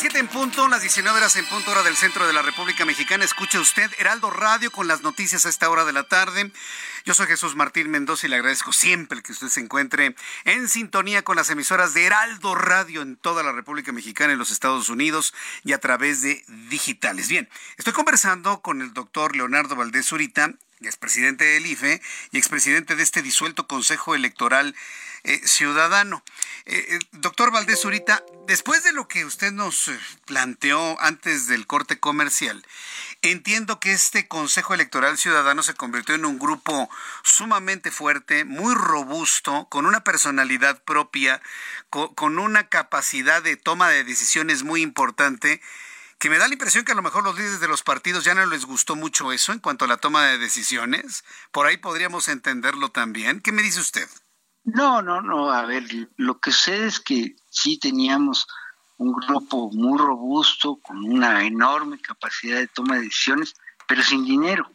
S1: Las 7 en punto, las 19 horas en punto hora del centro de la República Mexicana. Escuche usted Heraldo Radio con las noticias a esta hora de la tarde. Yo soy Jesús Martín Mendoza y le agradezco siempre que usted se encuentre en sintonía con las emisoras de Heraldo Radio en toda la República Mexicana, en los Estados Unidos y a través de digitales. Bien, estoy conversando con el doctor Leonardo Valdés Zurita, expresidente del IFE y expresidente de este disuelto Consejo Electoral eh, Ciudadano. Eh, eh, doctor Valdés Zurita, después de lo que usted nos planteó antes del corte comercial, entiendo que este Consejo Electoral Ciudadano se convirtió en un grupo sumamente fuerte, muy robusto, con una personalidad propia, con una capacidad de toma de decisiones muy importante que me da la impresión que a lo mejor los líderes de los partidos ya no les gustó mucho eso en cuanto a la toma de decisiones. Por ahí podríamos entenderlo también. ¿Qué me dice usted?
S10: No, no, no. A ver, lo que sé es que sí teníamos un grupo muy robusto, con una enorme capacidad de toma de decisiones, pero sin dinero.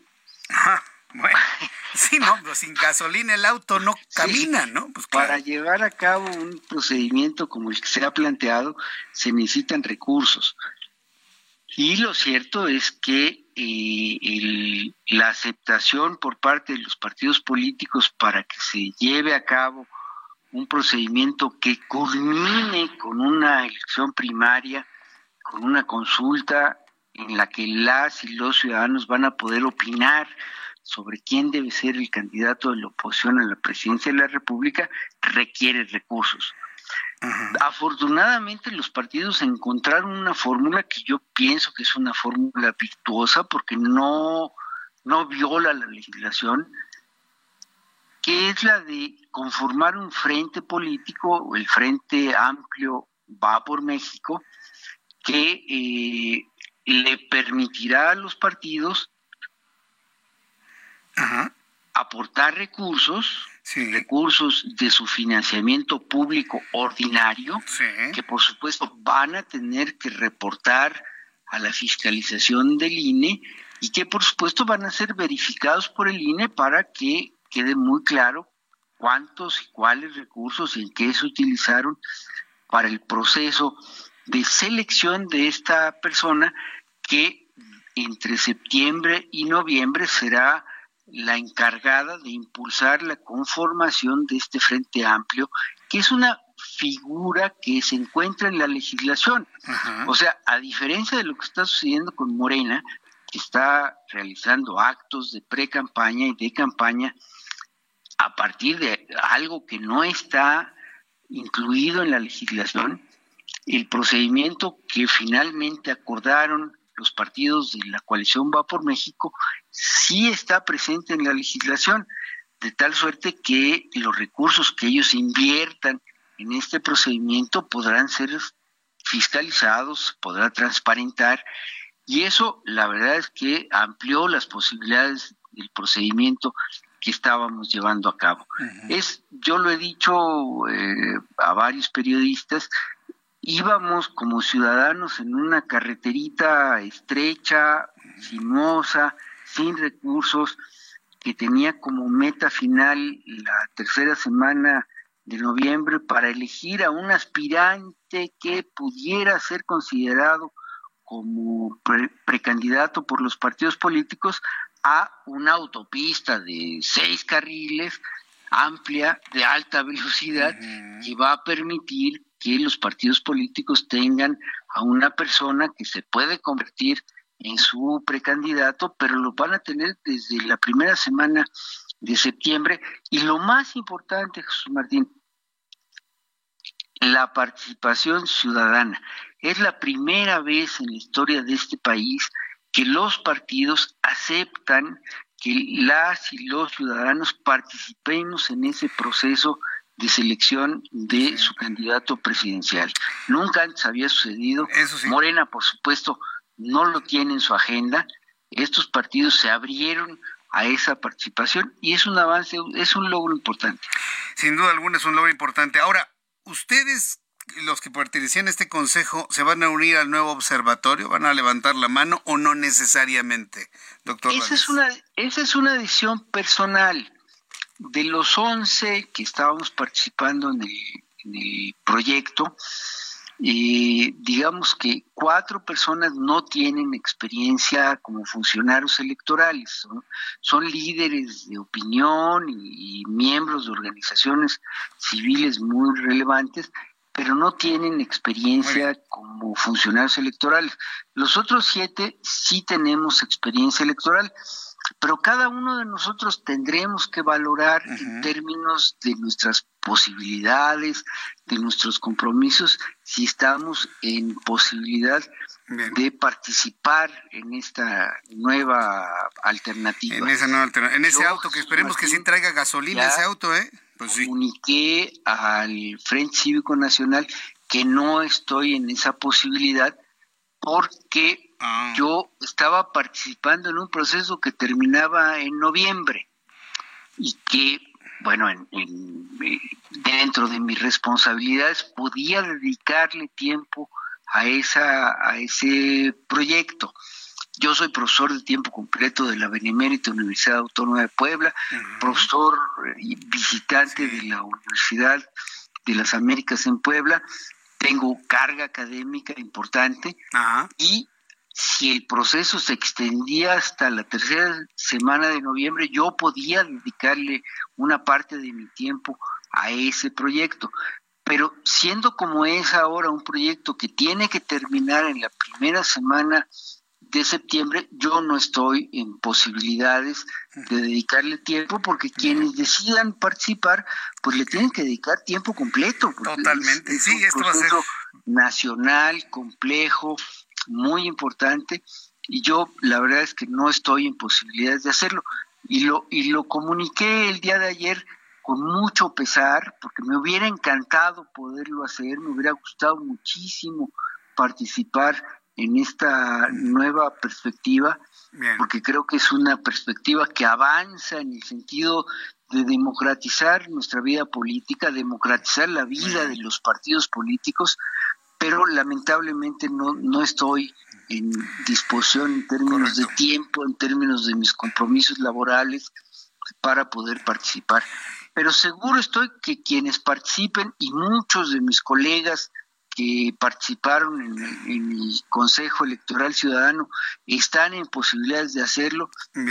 S1: Ajá, bueno, sí, no, pues sin gasolina el auto no camina, ¿no?
S10: Pues Para llevar a cabo un procedimiento como el que se ha planteado, se necesitan recursos. Y lo cierto es que eh, la aceptación por parte de los partidos políticos para que se lleve a cabo un procedimiento que culmine con una elección primaria, con una consulta en la que las y los ciudadanos van a poder opinar sobre quién debe ser el candidato de la oposición a la presidencia de la República, requiere recursos. Afortunadamente los partidos encontraron una fórmula que yo pienso que es una fórmula virtuosa porque no, no viola la legislación, que es la de conformar un frente político, el Frente Amplio va por México, que eh, le permitirá a los partidos aportar recursos, recursos de su financiamiento público ordinario, que por supuesto van a tener que reportar a la fiscalización del INE y que por supuesto van a ser verificados por el INE para que quede muy claro cuántos y cuáles recursos y en qué se utilizaron para el proceso de selección de esta persona que entre septiembre y noviembre será la encargada de impulsar la conformación de este Frente Amplio, que es una figura que se encuentra en la legislación. O sea, a diferencia de lo que está sucediendo con Morena, que está realizando actos de pre-campaña y de campaña a partir de algo que no está incluido en la legislación, el procedimiento que finalmente acordaron los partidos de la coalición Va por México sí está presente en la legislación, de tal suerte que los recursos que ellos inviertan en este procedimiento podrán ser fiscalizados, podrá transparentar, y eso la verdad es que amplió las posibilidades del procedimiento que estábamos llevando a cabo. Es, yo lo he dicho eh, a varios periodistas, íbamos como ciudadanos en una carreterita estrecha, sinuosa, sin recursos, que tenía como meta final la tercera semana de noviembre para elegir a un aspirante que pudiera ser considerado como precandidato por los partidos políticos a una autopista de seis carriles amplia, de alta velocidad, que va a permitir que los partidos políticos tengan a una persona que se puede convertir en su precandidato, pero lo van a tener desde la primera semana de septiembre. Y lo más importante, Jesús Martín, la participación ciudadana. Es la primera vez en la historia de este país que los partidos aceptan que las y los ciudadanos participemos en ese proceso de selección de su candidato presidencial. Nunca antes había sucedido. Morena, por supuesto, no lo tiene en su agenda. Estos partidos se abrieron a esa participación y es un avance, es un logro importante.
S1: Sin duda alguna es un logro importante. Ahora, ustedes, los que pertenecían a este consejo, ¿se van a unir al nuevo observatorio? ¿Van a levantar la mano o no necesariamente, doctor?
S10: Esa, es una, esa es una decisión personal de los 11 que estábamos participando en el, proyecto, eh, digamos que cuatro personas no tienen experiencia como funcionarios electorales, son, líderes de opinión y, miembros de organizaciones civiles muy relevantes, pero no tienen experiencia como funcionarios electorales. Los otros siete sí tenemos experiencia electoral pero cada uno de nosotros tendremos que valorar en términos de nuestras posibilidades, de nuestros compromisos, si estamos en posibilidad de participar en esta nueva alternativa.
S1: En, esa nueva en ese auto, que esperemos que sí traiga gasolina ese auto, ¿eh?
S10: Pues comuniqué al Frente Cívico Nacional que no estoy en esa posibilidad porque Ah. Yo estaba participando en un proceso que terminaba en noviembre y que, bueno, en, dentro de mis responsabilidades podía dedicarle tiempo a, esa, a ese proyecto. Yo soy profesor de tiempo completo de la Benemérita Universidad Autónoma de Puebla, profesor y visitante de la Universidad de las Américas en Puebla, tengo carga académica importante y si el proceso se extendía hasta la tercera semana de noviembre, yo podía dedicarle una parte de mi tiempo a ese proyecto. Pero siendo como es ahora un proyecto que tiene que terminar en la primera semana de septiembre, yo no estoy en posibilidades de dedicarle tiempo porque quienes decidan participar, pues le tienen que dedicar tiempo completo.
S1: Totalmente, sí, esto va a ser
S10: nacional, complejo, muy importante y yo la verdad es que no estoy en posibilidades de hacerlo. Y lo y lo comuniqué el día de ayer con mucho pesar porque me hubiera encantado poderlo hacer, me hubiera gustado muchísimo participar en esta nueva perspectiva, porque creo que es una perspectiva que avanza en el sentido de democratizar nuestra vida política, democratizar la vida de los partidos políticos, pero lamentablemente no, no estoy en disposición en términos de tiempo, en términos de mis compromisos laborales para poder participar. Pero seguro estoy que quienes participen y muchos de mis colegas que participaron en el, Consejo Electoral Ciudadano están en posibilidades de hacerlo,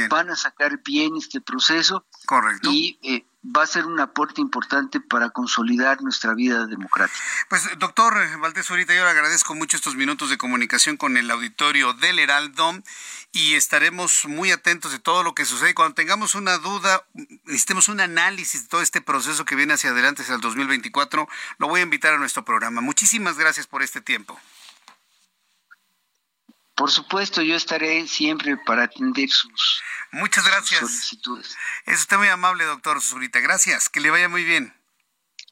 S10: van a sacar bien este proceso
S1: Correcto.
S10: y eh, va a ser un aporte importante para consolidar nuestra vida democrática.
S1: Pues doctor Valdés, ahorita yo le agradezco mucho estos minutos de comunicación con el auditorio del Heraldo y estaremos muy atentos de todo lo que sucede. Cuando tengamos una duda, necesitemos un análisis de todo este proceso que viene hacia adelante hacia el 2024, lo voy a invitar a nuestro programa. Muchísimas gracias por este tiempo.
S10: Por supuesto, yo estaré siempre para atender sus,
S1: Muchas gracias.
S10: solicitudes.
S1: Es usted muy amable, doctor Zurita. Gracias. Que le vaya muy bien.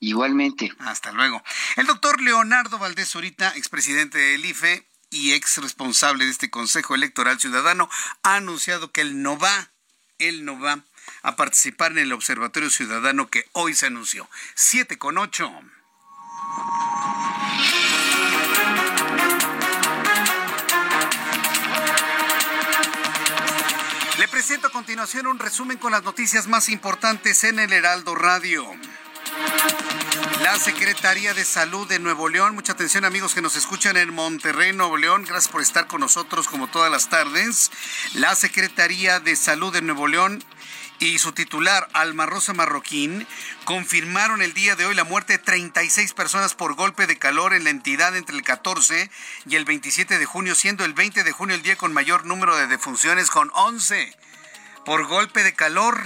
S10: Igualmente.
S1: Hasta luego. El doctor Leonardo Valdés Zurita, expresidente del IFE y ex responsable de este Consejo Electoral Ciudadano, ha anunciado que él no va, él no va a participar en el Observatorio Ciudadano que hoy se anunció. Siete con ocho. Le presento a continuación un resumen con las noticias más importantes en el Heraldo Radio. La Secretaría de Salud de Nuevo León, mucha atención amigos que nos escuchan en Monterrey, Nuevo León, gracias por estar con nosotros como todas las tardes. La Secretaría de Salud de Nuevo León y su titular, Alma Rosa Marroquín, confirmaron el día de hoy la muerte de 36 personas por golpe de calor en la entidad entre el 14 y el 27 de junio, siendo el 20 de junio el día con mayor número de defunciones, con 11 por golpe de calor.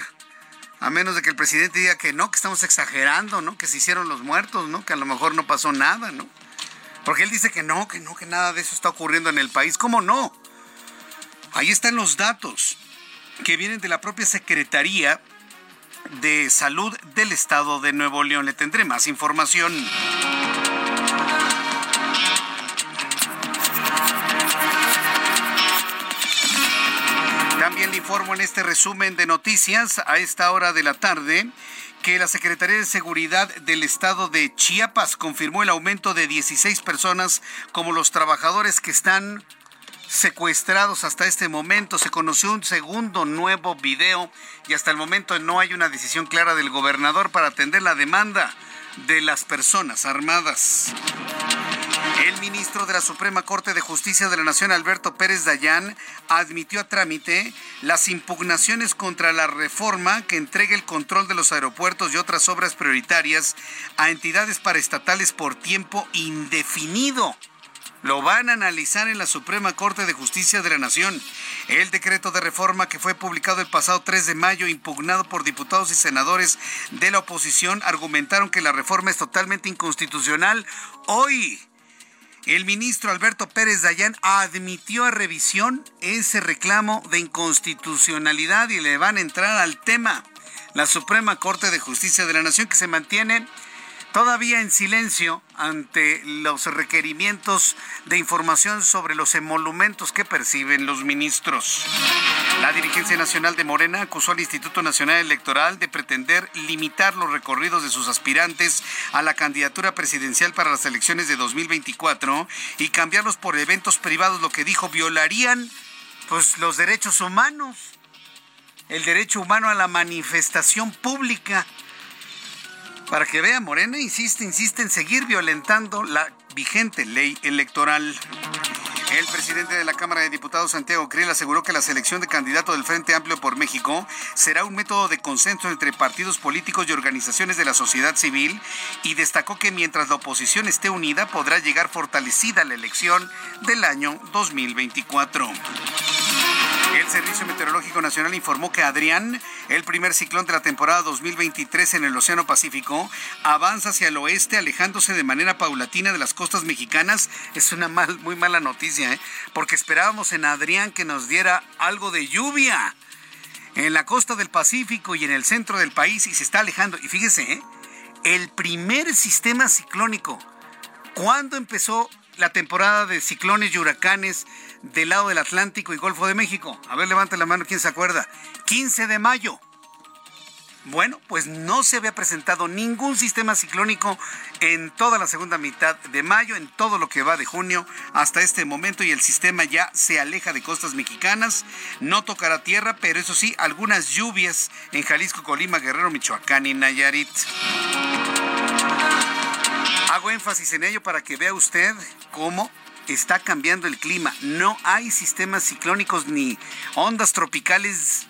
S1: A menos de que el presidente diga que no, que estamos exagerando, ¿no? Que se hicieron los muertos, ¿no? Que a lo mejor no pasó nada, ¿no? Porque él dice que no, que no, que nada de eso está ocurriendo en el país. ¿Cómo no? Ahí están los datos que vienen de la propia Secretaría de Salud del Estado de Nuevo León. Le tendré más información. También le informo en este resumen de noticias a esta hora de la tarde que la Secretaría de Seguridad del Estado de Chiapas confirmó el aumento de 16 personas como los trabajadores que están secuestrados hasta este momento. Se conoció un segundo nuevo video y hasta el momento no hay una decisión clara del gobernador para atender la demanda de las personas armadas. El ministro de la Suprema Corte de Justicia de la Nación, Alberto Pérez Dayán, admitió a trámite las impugnaciones contra la reforma que entregue el control de los aeropuertos y otras obras prioritarias a entidades paraestatales por tiempo indefinido lo van a analizar en la Suprema Corte de Justicia de la Nación. El decreto de reforma que fue publicado el pasado 3 de mayo, impugnado por diputados y senadores de la oposición, argumentaron que la reforma es totalmente inconstitucional. Hoy, el ministro Alberto Pérez Dayán admitió a revisión ese reclamo de inconstitucionalidad y le van a entrar al tema. La Suprema Corte de Justicia de la Nación que se mantiene todavía en silencio ante los requerimientos de información sobre los emolumentos que perciben los ministros. La dirigencia nacional de Morena acusó al Instituto Nacional Electoral de pretender limitar los recorridos de sus aspirantes a la candidatura presidencial para las elecciones de 2024 y cambiarlos por eventos privados, lo que dijo violarían pues los derechos humanos, el derecho humano a la manifestación pública para que vea, Morena insiste, insiste en seguir violentando la vigente ley electoral. El presidente de la Cámara de Diputados, Santiago Kriel, aseguró que la selección de candidato del Frente Amplio por México será un método de consenso entre partidos políticos y organizaciones de la sociedad civil y destacó que mientras la oposición esté unida podrá llegar fortalecida la elección del año 2024. El Servicio Meteorológico Nacional informó que Adrián, el primer ciclón de la temporada 2023 en el Océano Pacífico, avanza hacia el oeste, alejándose de manera paulatina de las costas mexicanas. Es una muy mala noticia, ¿eh? porque esperábamos en Adrián que nos diera algo de lluvia en la costa del Pacífico y en el centro del país y se está alejando. Y fíjese, ¿eh? el primer sistema ciclónico, ¿cuándo empezó la temporada de ciclones y huracanes del lado del Atlántico y Golfo de México? A ver, levante la mano, ¿quién se acuerda? 15 de mayo. Bueno, pues no se había presentado ningún sistema ciclónico en toda la segunda mitad de mayo, en todo lo que va de junio hasta este momento y el sistema ya se aleja de costas mexicanas, no tocará tierra, pero eso sí, algunas lluvias en Jalisco, Colima, Guerrero, Michoacán y Nayarit. Hago énfasis en ello para que vea usted cómo está cambiando el clima. No hay sistemas ciclónicos ni ondas tropicales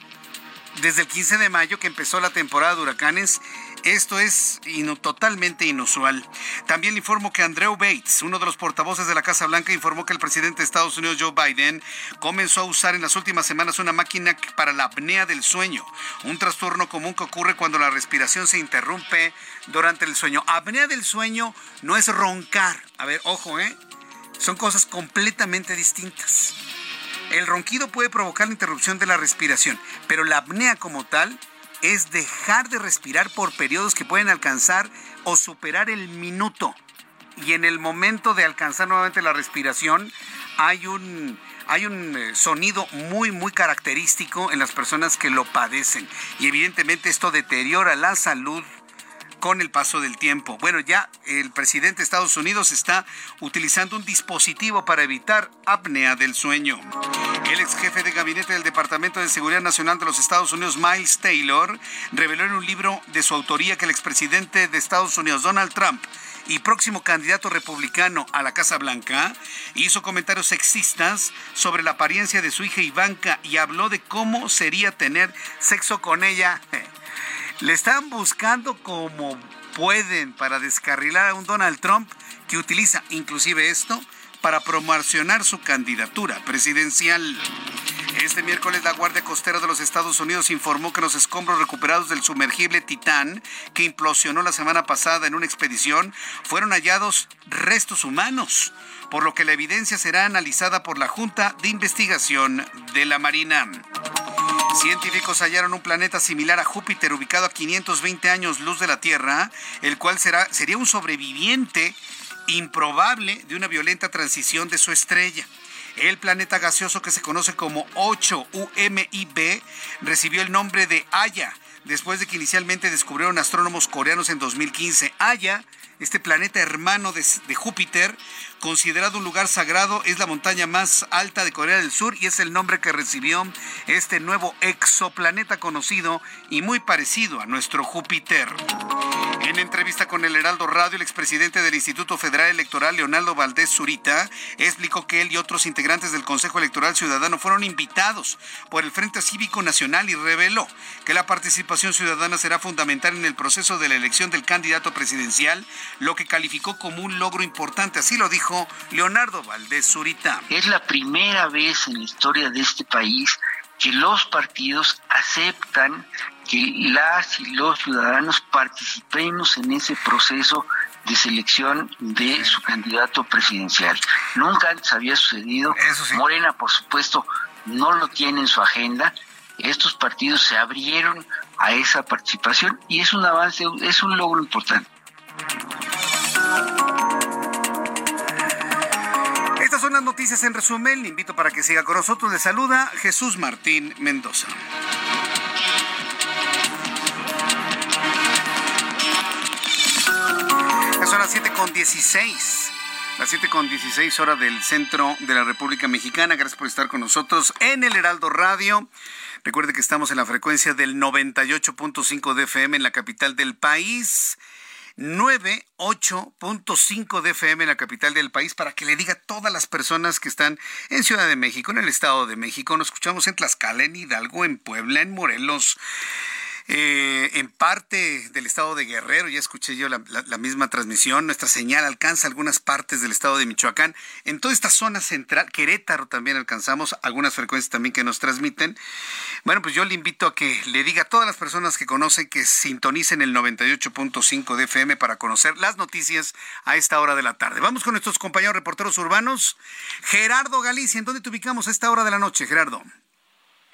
S1: desde el 15 de mayo que empezó la temporada de huracanes. Esto es totalmente inusual. También le informo que Andrew Bates, uno de los portavoces de la Casa Blanca, informó que el presidente de Estados Unidos, Joe Biden, comenzó a usar en las últimas semanas una máquina para la apnea del sueño, un trastorno común que ocurre cuando la respiración se interrumpe durante el sueño. Apnea del sueño no es roncar. A ver, ojo, ¿eh? Son cosas completamente distintas. El ronquido puede provocar la interrupción de la respiración, pero la apnea como tal es dejar de respirar por periodos que pueden alcanzar o superar el minuto. Y en el momento de alcanzar nuevamente la respiración, hay un, hay un eh, sonido muy, muy característico en las personas que lo padecen. Y evidentemente esto deteriora la salud con el paso del tiempo. Bueno, ya el presidente de Estados Unidos está utilizando un dispositivo para evitar apnea del sueño. El ex jefe de gabinete del Departamento de Seguridad Nacional de los Estados Unidos, Miles Taylor, reveló en un libro de su autoría que el expresidente de Estados Unidos, Donald Trump, y próximo candidato republicano a la Casa Blanca, hizo comentarios sexistas sobre la apariencia de su hija Ivanka y habló de cómo sería tener sexo con ella. Le están buscando como pueden para descarrilar a un Donald Trump que utiliza inclusive esto para promocionar su candidatura presidencial. Este miércoles la Guardia Costera de los Estados Unidos informó que los escombros recuperados del sumergible Titán, que implosionó la semana pasada en una expedición, fueron hallados restos humanos, por lo que la evidencia será analizada por la Junta de Investigación de la Marina. Científicos hallaron un planeta similar a Júpiter ubicado a 520 años luz de la Tierra, el cual será, sería un sobreviviente improbable de una violenta transición de su estrella. El planeta gaseoso que se conoce como 8UMIB recibió el nombre de Aya, después de que inicialmente descubrieron astrónomos coreanos en 2015. Aya este planeta hermano de, Júpiter, considerado un lugar sagrado, es la montaña más alta de Corea del Sur y es el nombre que recibió este nuevo exoplaneta conocido y muy parecido a nuestro Júpiter. En entrevista con el Heraldo Radio, el expresidente del Instituto Federal Electoral, Leonardo Valdés Zurita, explicó que él y otros integrantes del Consejo Electoral Ciudadano fueron invitados por el Frente Cívico Nacional y reveló que la participación ciudadana será fundamental en el proceso de la elección del candidato presidencial lo que calificó como un logro importante. Así lo dijo Leonardo Valdés Zurita.
S10: Es la primera vez en la historia de este país que los partidos aceptan que las y los ciudadanos participemos en ese proceso de selección de su candidato presidencial. Nunca antes había sucedido. Morena, por supuesto, no lo tiene en su agenda. Estos partidos se abrieron a esa participación y es un avance, es un logro importante.
S1: Noticias en resumen. Le invito para que siga con nosotros. Le saluda Jesús Martín Mendoza. son las 7 con 16. Las 7 con 16 horas del centro de la República Mexicana. Gracias por estar con nosotros en el Heraldo Radio. Recuerde que estamos en la frecuencia del 98.5 de FM en la capital del país 98.5 de FM en la capital del país para que le diga a todas las personas que están en Ciudad de México, en el Estado de México. Nos escuchamos en Tlaxcala, en Hidalgo, en Puebla, en Morelos, eh, en parte del estado de Guerrero, ya escuché yo la, misma transmisión, nuestra señal alcanza algunas partes del estado de Michoacán. En toda esta zona central, Querétaro también alcanzamos, algunas frecuencias también que nos transmiten. Bueno, pues yo le invito a que le diga a todas las personas que conocen que sintonicen el 98.5 de FM para conocer las noticias a esta hora de la tarde. Vamos con nuestros compañeros reporteros urbanos. Gerardo Galicia, ¿en dónde te ubicamos a esta hora de la noche, Gerardo?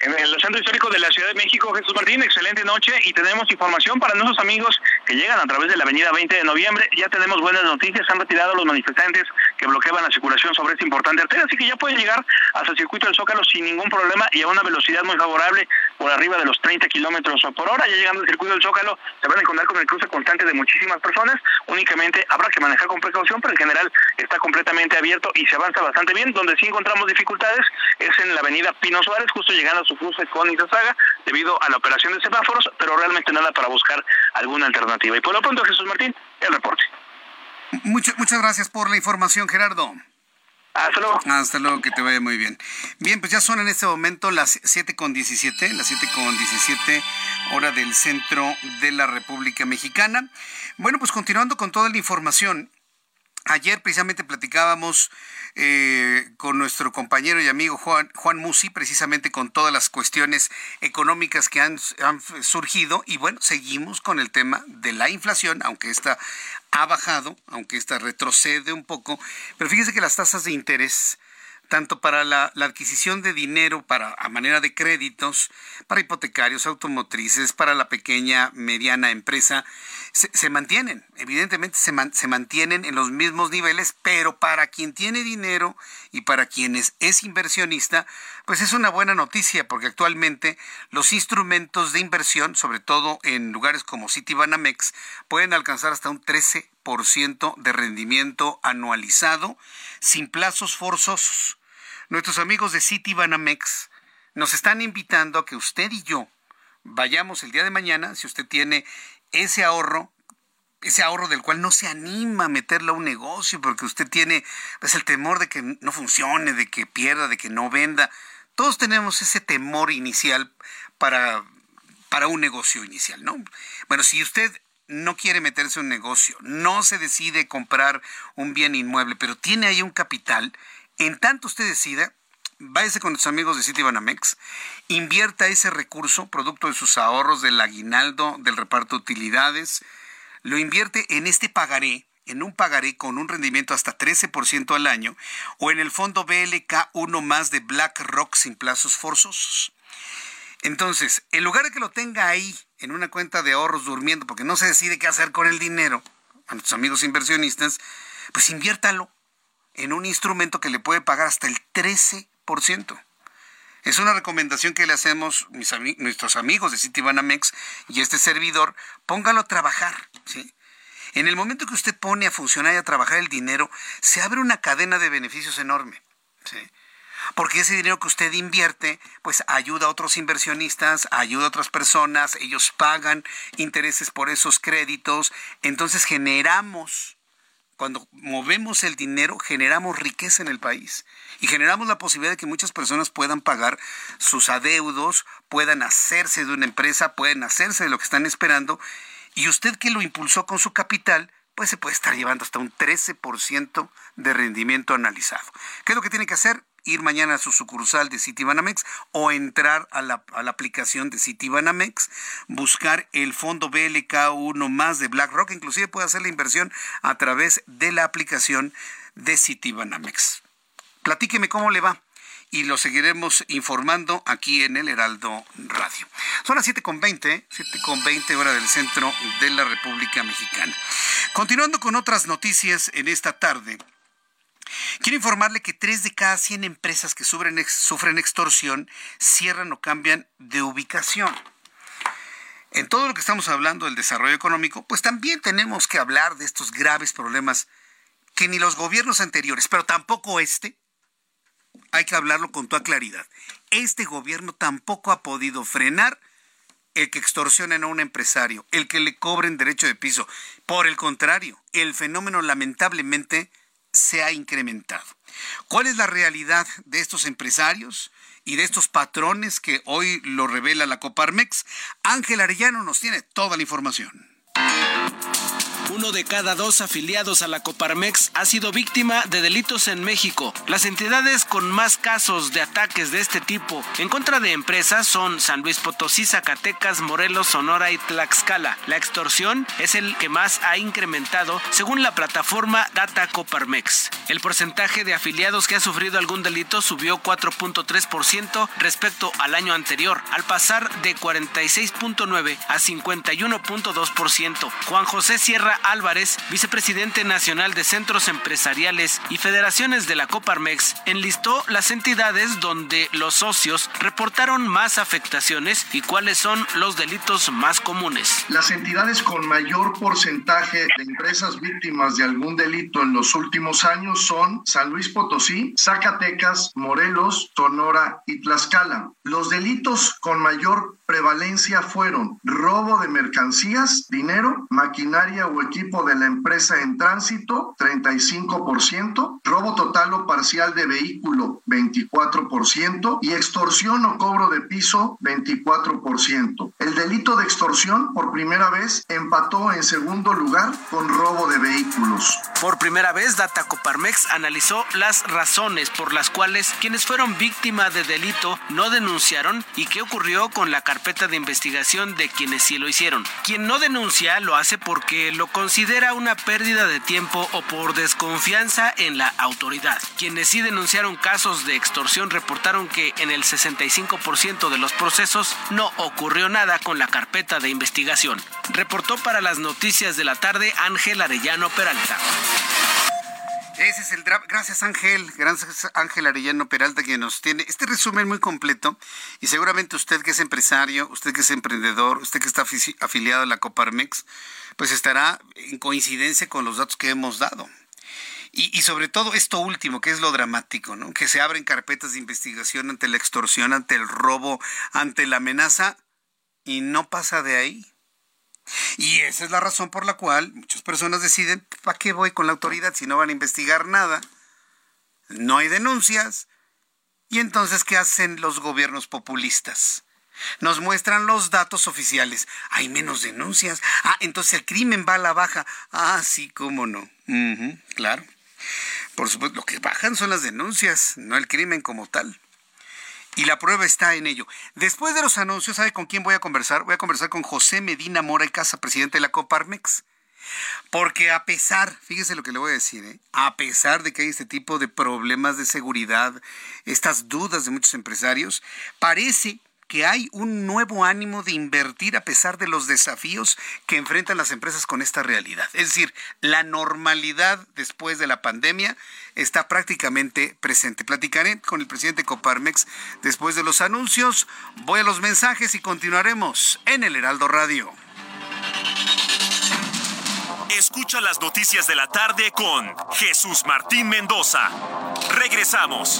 S9: En el centro histórico de la Ciudad de México. Jesús Martín, excelente noche y tenemos información para nuestros amigos que llegan a través de la avenida 20 de noviembre. Ya tenemos buenas noticias, han retirado los manifestantes que bloqueaban la circulación sobre esta importante arteria, así que ya pueden llegar hasta el circuito del Zócalo sin ningún problema y a una velocidad muy favorable por arriba de los 30 kilómetros por hora. Ya llegando al circuito del Zócalo se van a encontrar con el cruce constante de muchísimas personas. Únicamente habrá que manejar con precaución, pero en general está completamente abierto y se avanza bastante bien. Donde sí encontramos dificultades es en la avenida Pino Suárez, justo llegando a su cruce con Izazaga, debido a la operación de semáforos, pero realmente nada para buscar alguna alternativa. Y por lo pronto, Jesús Martín, el reporte.
S1: Muchas, muchas gracias por la información, Gerardo.
S9: Hasta luego.
S1: Hasta luego, que te vaya muy bien. Bien, pues ya son en este momento las 7 con 17, las 7 con 17 hora del centro de la República Mexicana. Bueno, pues continuando con toda la información, Ayer precisamente platicábamos eh, con nuestro compañero y amigo Juan, Juan Musi, precisamente con todas las cuestiones económicas que han, surgido. Y bueno, seguimos con el tema de la inflación, aunque esta ha bajado, aunque esta retrocede un poco, pero fíjese que las tasas de interés tanto para la, adquisición de dinero para a manera de créditos, para hipotecarios, automotrices, para la pequeña, mediana empresa, se, mantienen, evidentemente se, se, mantienen en los mismos niveles, pero para quien tiene dinero y para quienes es inversionista, pues es una buena noticia, porque actualmente los instrumentos de inversión, sobre todo en lugares como Citibanamex, pueden alcanzar hasta un 13% de rendimiento anualizado sin plazos forzosos. Nuestros amigos de Citibanamex nos están invitando a que usted y yo vayamos el día de mañana, si usted tiene ese ahorro, ese ahorro del cual no se anima a meterlo a un negocio porque usted tiene pues, el temor de que no funcione, de que pierda, de que no venda. Todos tenemos ese temor inicial para, para un negocio inicial, ¿no? Bueno, si usted no quiere meterse en un negocio, no se decide comprar un bien inmueble, pero tiene ahí un capital, en tanto usted decida, váyase con sus amigos de Citibanamex, invierta ese recurso, producto de sus ahorros, del aguinaldo, del reparto de utilidades, lo invierte en este pagaré, en un pagaré con un rendimiento hasta 13% al año, o en el fondo BLK 1 más de BlackRock sin plazos forzosos. Entonces, en lugar de que lo tenga ahí en una cuenta de ahorros durmiendo porque no se decide qué hacer con el dinero, a nuestros amigos inversionistas, pues inviértalo en un instrumento que le puede pagar hasta el 13%. Es una recomendación que le hacemos mis nuestros amigos de Citibanamex y este servidor, póngalo a trabajar. En el momento que usted pone a funcionar y a trabajar el dinero, se abre una cadena de beneficios enorme. Porque ese dinero que usted invierte, pues ayuda a otros inversionistas, ayuda a otras personas, ellos pagan intereses por esos créditos, entonces generamos cuando movemos el dinero, generamos riqueza en el país y generamos la posibilidad de que muchas personas puedan pagar sus adeudos, puedan hacerse de una empresa, pueden hacerse de lo que están esperando y usted que lo impulsó con su capital, pues se puede estar llevando hasta un 13% de rendimiento analizado. ¿Qué es lo que tiene que hacer? Ir mañana a su sucursal de Citibanamex o entrar a la, a la aplicación de Citibanamex, buscar el fondo BLK1 más de BlackRock, inclusive puede hacer la inversión a través de la aplicación de Citibanamex. Platíqueme cómo le va y lo seguiremos informando aquí en el Heraldo Radio. Son las 7.20, 7.20 hora del centro de la República Mexicana. Continuando con otras noticias en esta tarde. Quiero informarle que tres de cada 100 empresas que sufren, sufren extorsión cierran o cambian de ubicación. En todo lo que estamos hablando del desarrollo económico, pues también tenemos que hablar de estos graves problemas que ni los gobiernos anteriores, pero tampoco este, hay que hablarlo con toda claridad. Este gobierno tampoco ha podido frenar el que extorsionen a un empresario, el que le cobren derecho de piso. Por el contrario, el fenómeno lamentablemente se ha incrementado. ¿Cuál es la realidad de estos empresarios y de estos patrones que hoy lo revela la Coparmex? Ángel Arellano nos tiene toda la información.
S11: Uno de cada dos afiliados a la Coparmex ha sido víctima de delitos en México. Las entidades con más casos de ataques de este tipo en contra de empresas son San Luis Potosí, Zacatecas, Morelos, Sonora y Tlaxcala. La extorsión es el que más ha incrementado según la plataforma Data Coparmex. El porcentaje de afiliados que ha sufrido algún delito subió 4.3% respecto al año anterior, al pasar de 46.9 a 51.2%. Juan José Sierra Álvarez, vicepresidente nacional de centros empresariales y federaciones de la Coparmex, enlistó las entidades donde los socios reportaron más afectaciones y cuáles son los delitos más comunes.
S12: Las entidades con mayor porcentaje de empresas víctimas de algún delito en los últimos años son San Luis Potosí, Zacatecas, Morelos, Sonora y Tlaxcala. Los delitos con mayor prevalencia fueron robo de mercancías, dinero, maquinaria o equipo de la empresa en tránsito, 35%, robo total o parcial de vehículo, 24%, y extorsión o cobro de piso, 24%. El delito de extorsión por primera vez empató en segundo lugar con robo de vehículos.
S11: Por primera vez, Data Coparmex analizó las razones por las cuales quienes fueron víctima de delito no denunciaron y qué ocurrió con la carpeta de investigación de quienes sí lo hicieron. Quien no denuncia lo hace porque lo considera una pérdida de tiempo o por desconfianza en la autoridad. Quienes sí denunciaron casos de extorsión reportaron que en el 65% de los procesos no ocurrió nada con la carpeta de investigación. Reportó para las noticias de la tarde Ángel Arellano Peralta.
S1: Ese es el Gracias Ángel, gracias Ángel Arellano Peralta que nos tiene este resumen muy completo y seguramente usted que es empresario, usted que es emprendedor, usted que está afiliado a la Coparmex, pues estará en coincidencia con los datos que hemos dado. Y, y, sobre todo esto último, que es lo dramático, ¿no? Que se abren carpetas de investigación ante la extorsión, ante el robo, ante la amenaza y no pasa de ahí. Y esa es la razón por la cual muchas personas deciden, ¿para qué voy con la autoridad si no van a investigar nada? No hay denuncias. Y entonces, ¿qué hacen los gobiernos populistas? Nos muestran los datos oficiales. Hay menos denuncias. Ah, entonces el crimen va a la baja. Ah, sí, cómo no. claro. Por supuesto, lo que bajan son las denuncias, no el crimen como tal. Y la prueba está en ello. Después de los anuncios, ¿sabe con quién voy a conversar? Voy a conversar con José Medina Mora y Casa, presidente de la Coparmex. Porque a pesar, fíjese lo que le voy a decir, ¿eh? a pesar de que hay este tipo de problemas de seguridad, estas dudas de muchos empresarios, parece que hay un nuevo ánimo de invertir a pesar de los desafíos que enfrentan las empresas con esta realidad. Es decir, la normalidad después de la pandemia está prácticamente presente. Platicaré con el presidente Coparmex después de los anuncios. Voy a los mensajes y continuaremos en el Heraldo Radio.
S4: Escucha las noticias de la tarde con Jesús Martín Mendoza. Regresamos.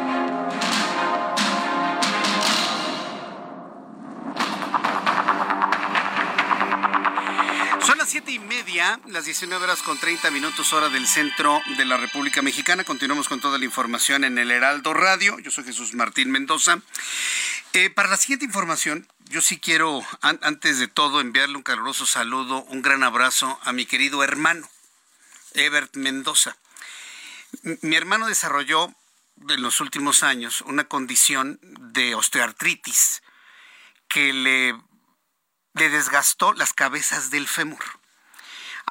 S1: Siete y media, las 19 horas con 30 minutos hora del centro de la República Mexicana. Continuamos con toda la información en el Heraldo Radio. Yo soy Jesús Martín Mendoza. Eh, para la siguiente información, yo sí quiero, antes de todo, enviarle un caluroso saludo, un gran abrazo a mi querido hermano, Ebert Mendoza. Mi hermano desarrolló en los últimos años una condición de osteoartritis que le, le desgastó las cabezas del fémur.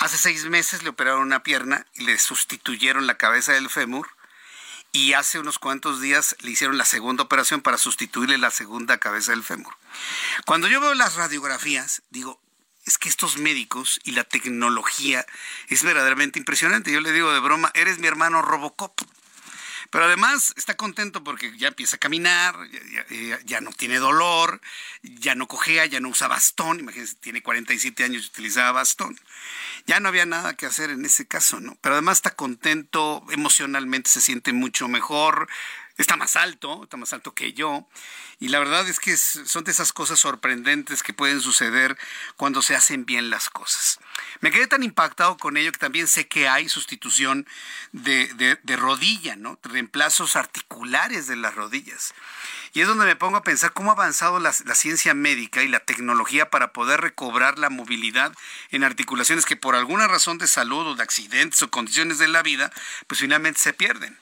S1: Hace seis meses le operaron una pierna y le sustituyeron la cabeza del fémur. Y hace unos cuantos días le hicieron la segunda operación para sustituirle la segunda cabeza del fémur. Cuando yo veo las radiografías, digo, es que estos médicos y la tecnología es verdaderamente impresionante. Yo le digo de broma, eres mi hermano Robocop. Pero además está contento porque ya empieza a caminar, ya, no tiene dolor, ya no cojea, ya no usa bastón. Imagínense, tiene 47 años y utilizaba bastón. Ya no había nada que hacer en ese caso, ¿no? Pero además está contento, emocionalmente se siente mucho mejor, está más alto, está más alto que yo. Y la verdad es que son de esas cosas sorprendentes que pueden suceder cuando se hacen bien las cosas. Me quedé tan impactado con ello que también sé que hay sustitución de, rodilla, ¿no? Reemplazos articulares de las rodillas. Y es donde me pongo a pensar cómo ha avanzado la, la, ciencia médica y la tecnología para poder recobrar la movilidad en articulaciones que por alguna razón de salud o de accidentes o condiciones de la vida, pues finalmente se pierden.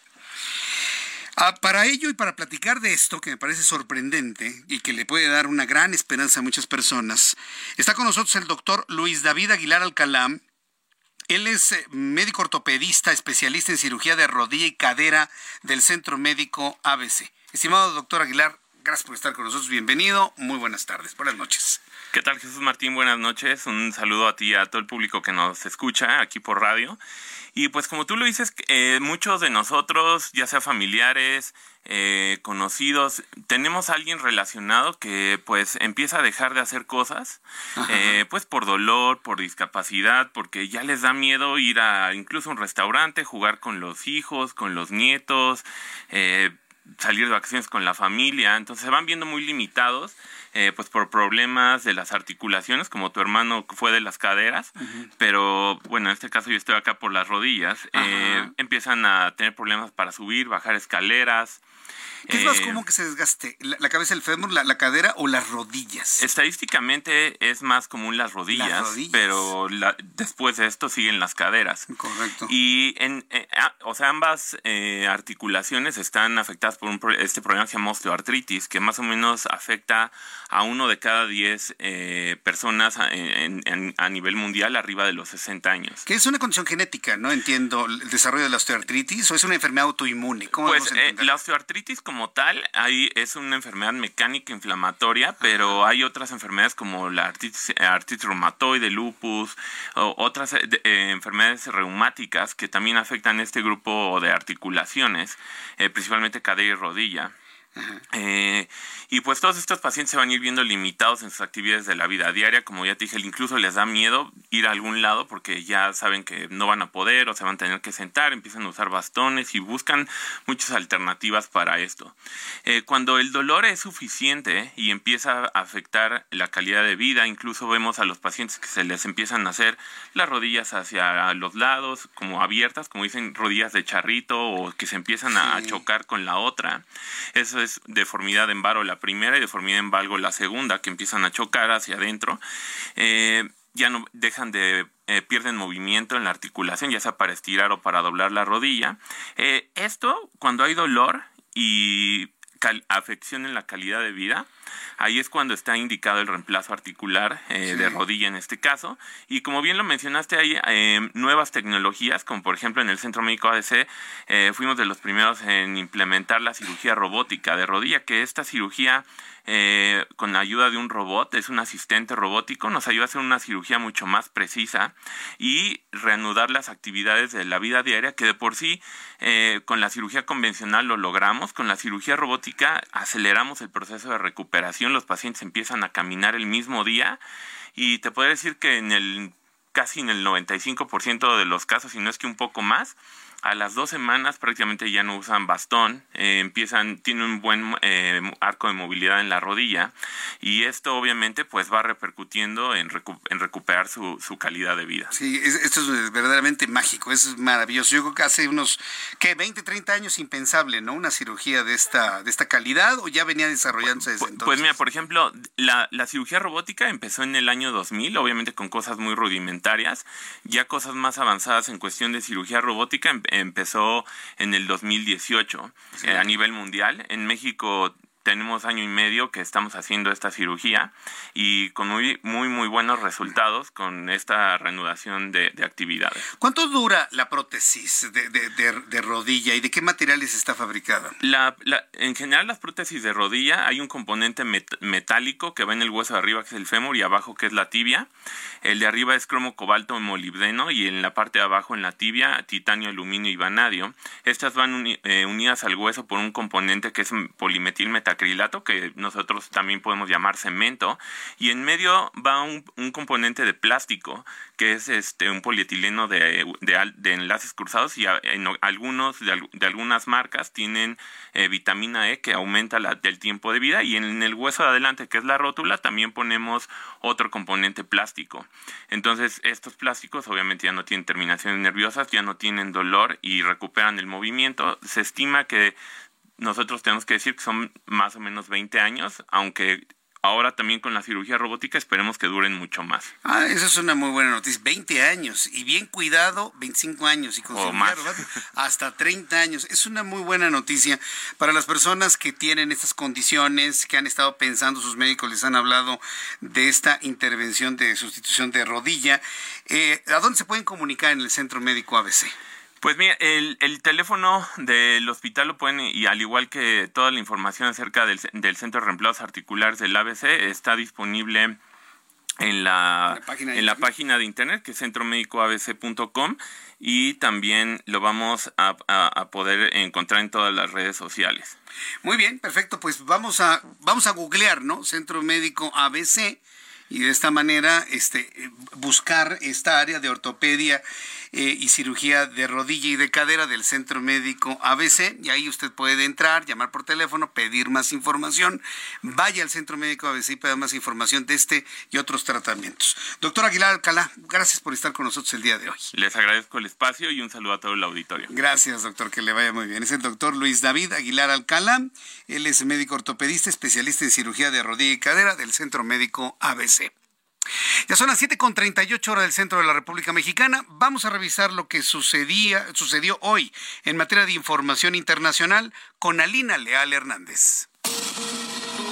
S1: Ah, para ello y para platicar de esto, que me parece sorprendente y que le puede dar una gran esperanza a muchas personas, está con nosotros el doctor Luis David Aguilar Alcalá. Él es eh, médico ortopedista, especialista en cirugía de rodilla y cadera del Centro Médico ABC. Estimado doctor Aguilar, gracias por estar con nosotros. Bienvenido. Muy buenas tardes. Buenas noches.
S13: ¿Qué tal Jesús Martín? Buenas noches. Un saludo a ti y a todo el público que nos escucha aquí por radio. Y pues como tú lo dices, eh, muchos de nosotros, ya sea familiares, eh, conocidos, tenemos a alguien relacionado que pues empieza a dejar de hacer cosas, eh, pues por dolor, por discapacidad, porque ya les da miedo ir a incluso un restaurante, jugar con los hijos, con los nietos, salir de vacaciones con la familia, entonces se van viendo muy limitados eh, pues por problemas de las articulaciones, como tu hermano fue de las caderas, pero bueno, en este caso yo estoy acá por las rodillas, eh, empiezan a tener problemas para subir, bajar escaleras,
S1: ¿Qué es más eh, común que se desgaste? ¿La, cabeza del fémur, la, cadera o las rodillas?
S13: Estadísticamente es más común las rodillas, pero después de esto siguen las caderas.
S1: Correcto.
S13: Y en, eh, ah, o sea, ambas eh, articulaciones están afectadas por un, este problema que se llama osteoartritis, que más o menos afecta a uno de cada diez personas a, nivel mundial arriba de los 60 años.
S1: Que es una condición genética, ¿no? Entiendo, el desarrollo de la osteoartritis, o es una enfermedad autoinmune. ¿Cómo
S13: pues la osteoartritis como tal ahí es una enfermedad mecánica inflamatoria, pero hay otras enfermedades como la artritis, reumatoide, lupus, o otras eh, eh, enfermedades reumáticas que también afectan este grupo de articulaciones, eh, principalmente cadera y rodilla. Eh, y pues todos estos pacientes se van a ir viendo limitados en sus actividades de la vida diaria, como ya te dije, incluso les da miedo ir a algún lado porque ya saben que no van a poder o se van a tener que sentar, empiezan a usar bastones y buscan muchas alternativas para esto. Eh, cuando el dolor es suficiente y empieza a afectar la calidad de vida, incluso vemos a los pacientes que se les empiezan a hacer las rodillas hacia los lados, como abiertas, como dicen, rodillas de charrito o que se empiezan a chocar con la otra. Eso es deformidad en varo la primera y deformidad en valgo la segunda, que empiezan a chocar hacia adentro. Eh, ya no dejan de eh, pierden movimiento en la articulación, ya sea para estirar o para doblar la rodilla. Eh, esto, cuando hay dolor y afección en la calidad de vida, ahí es cuando está indicado el reemplazo articular eh, de rodilla en este caso. Y como bien lo mencionaste, hay eh, nuevas tecnologías, como por ejemplo en el Centro Médico ADC, eh, fuimos de los primeros en implementar la cirugía robótica de rodilla, que esta cirugía eh, con la ayuda de un robot, es un asistente robótico, nos ayuda a hacer una cirugía mucho más precisa y reanudar las actividades de la vida diaria que de por sí eh, con la cirugía convencional lo logramos, con la cirugía robótica aceleramos el proceso de recuperación, los pacientes empiezan a caminar el mismo día y te puedo decir que en el casi en el 95% de los casos, si no es que un poco más, a las dos semanas prácticamente ya no usan bastón, eh, empiezan, tienen un buen eh, arco de movilidad en la rodilla y esto obviamente pues va repercutiendo en, en recuperar su, su, calidad de vida.
S1: Sí, esto es verdaderamente mágico, es maravilloso. Yo creo que hace unos, ¿qué? 20, 30 años impensable, ¿no? Una cirugía de esta, de esta calidad o ya venía desarrollándose desde
S13: pues, entonces. Pues mira, por ejemplo, la, la cirugía robótica empezó en el año 2000, obviamente con cosas muy rudimentarias, ya cosas más avanzadas en cuestión de cirugía robótica empezó en el 2018 eh, a nivel mundial. En México tenemos año y medio que estamos haciendo esta cirugía y con muy, muy, muy buenos resultados con esta reanudación de, actividades.
S1: ¿Cuánto dura la prótesis de, rodilla y de qué materiales está fabricada?
S13: La, en general, las prótesis de rodilla hay un componente metálico que va en el hueso de arriba, que es el fémur, y abajo, que es la tibia. El de arriba es cromo, cobalto, molibdeno, y en la parte de abajo, en la tibia, titanio, aluminio y vanadio. Estas van eh, unidas al hueso por un componente que es polimetil metacrilato, que nosotros también podemos llamar cemento, y en medio va un, componente de plástico, que es este un polietileno de, de, enlaces cruzados, y en algunos de, algunas marcas tienen eh, vitamina E que aumenta la, el tiempo de vida, y en el hueso de adelante, que es la rótula, también ponemos otro componente plástico. Entonces, estos plásticos obviamente ya no tienen terminaciones nerviosas, ya no tienen dolor y recuperan el movimiento. Se estima que nosotros tenemos que decir que son más o menos 20 años, aunque ahora también con la cirugía robótica esperemos que duren mucho más.
S1: Ah, esa es una muy buena noticia. 20 años y bien cuidado, 25 años y con o más. hasta 30 años. Es una muy buena noticia para las personas que tienen estas condiciones, que han estado pensando, sus médicos les han hablado de esta intervención de sustitución de rodilla. Eh, ¿A dónde se pueden comunicar en el Centro Médico ABC?
S13: Pues mira, el, el, teléfono del hospital lo pueden, y al igual que toda la información acerca del, del Centro de Reemplazos Articulares del ABC, está disponible en la, en la página de internet que es centromédicoabc.com y también lo vamos a, a, poder encontrar en todas las redes sociales.
S1: Muy bien, perfecto, pues vamos a vamos a googlear, ¿no? Centro Médico ABC y de esta manera este buscar esta área de ortopedia eh, y cirugía de rodilla y de cadera del Centro Médico ABC. Y ahí usted puede entrar, llamar por teléfono, pedir más información. Vaya al Centro Médico ABC y pida más información de este y otros tratamientos. Doctor Aguilar Alcalá, gracias por estar con nosotros el día de hoy.
S13: Les agradezco el espacio y un saludo a todo el auditorio.
S1: Gracias, doctor, que le vaya muy bien. Es el doctor Luis David Aguilar Alcalá. Él es médico ortopedista, especialista en cirugía de rodilla y cadera del Centro Médico ABC. Ya son las 7.38 horas del centro de la República Mexicana. Vamos a revisar lo que sucedía, sucedió hoy en materia de información internacional con Alina Leal Hernández.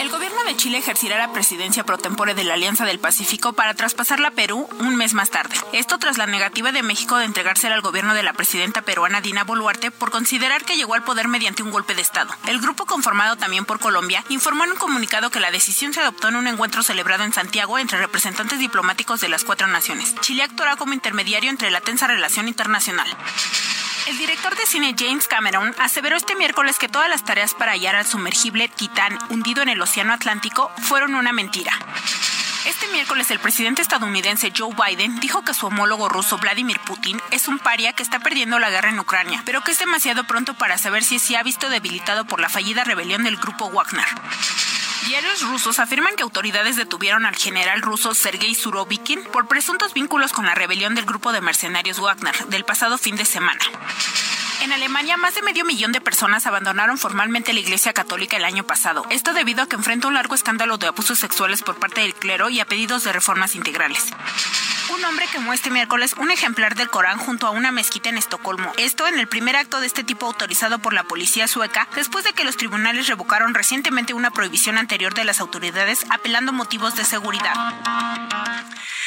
S14: El gobierno de Chile ejercerá la presidencia pro tempore de la Alianza del Pacífico para traspasarla a Perú un mes más tarde. Esto tras la negativa de México de entregársela al gobierno de la presidenta peruana Dina Boluarte por considerar que llegó al poder mediante un golpe de Estado. El grupo conformado también por Colombia informó en un comunicado que la decisión se adoptó en un encuentro celebrado en Santiago entre representantes diplomáticos de las cuatro naciones. Chile actuará como intermediario entre la tensa relación internacional. El director de cine James Cameron aseveró este miércoles que todas las tareas para hallar al sumergible Titán hundido en el Océano Atlántico fueron una mentira. Este miércoles el presidente estadounidense Joe Biden dijo que su homólogo ruso Vladimir Putin es un paria que está perdiendo la guerra en Ucrania, pero que es demasiado pronto para saber si se ha visto debilitado por la fallida rebelión del grupo Wagner. Diarios rusos afirman que autoridades detuvieron al general ruso Sergei Surovikin por presuntos vínculos con la rebelión del grupo de mercenarios Wagner del pasado fin de semana. En Alemania, más de medio millón de personas abandonaron formalmente la Iglesia Católica el año pasado. Esto debido a que enfrenta un largo escándalo de abusos sexuales por parte del clero y a pedidos de reformas integrales. Un hombre quemó este miércoles un ejemplar del Corán junto a una mezquita en Estocolmo. Esto en el primer acto de este tipo autorizado por la policía sueca, después de que los tribunales revocaron recientemente una prohibición anterior de las autoridades apelando motivos de seguridad.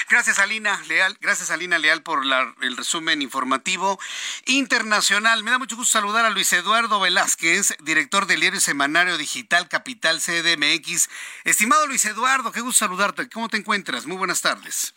S1: Gracias, Alina Leal. Gracias, Alina Leal, por el resumen informativo internacional. Me da mucho gusto saludar a Luis Eduardo Velázquez, director del diario semanario digital Capital CDMX. Estimado Luis Eduardo, qué gusto saludarte. ¿Cómo te encuentras? Muy buenas tardes.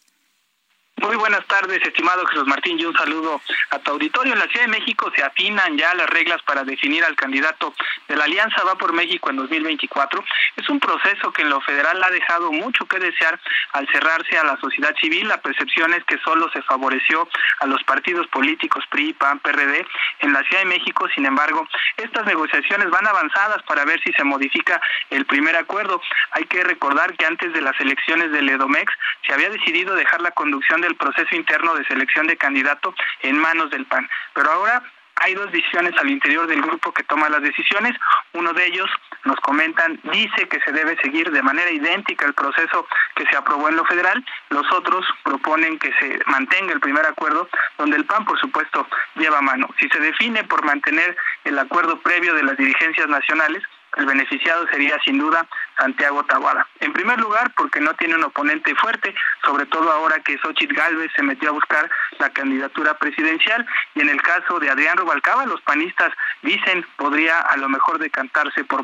S15: Muy buenas tardes, estimado Jesús Martín, y un saludo a tu auditorio. En la Ciudad de México se afinan ya las reglas para definir al candidato de la Alianza Va por México en 2024. Es un proceso que en lo federal ha dejado mucho que desear al cerrarse a la sociedad civil. La percepción es que solo se favoreció a los partidos políticos PRI, PAN, PRD en la Ciudad de México. Sin embargo, estas negociaciones van avanzadas para ver si se modifica el primer acuerdo. Hay que recordar que antes de las elecciones del EDOMEX se había decidido dejar la conducción del proceso interno de selección de candidato en manos del PAN. Pero ahora hay dos visiones al interior del grupo que toma las decisiones. Uno de ellos, nos comentan, dice que se debe seguir de manera idéntica el proceso que se aprobó en lo federal. Los otros proponen que se mantenga el primer acuerdo, donde el PAN, por supuesto, lleva mano. Si se define por mantener el acuerdo previo de las dirigencias nacionales, el beneficiado sería sin duda Santiago Taboada. En primer lugar, porque no tiene un oponente fuerte, sobre todo ahora que Xochitl Galvez se metió a buscar la candidatura presidencial y en el caso de Adrián Rubalcaba, los panistas dicen podría a lo mejor decantarse por,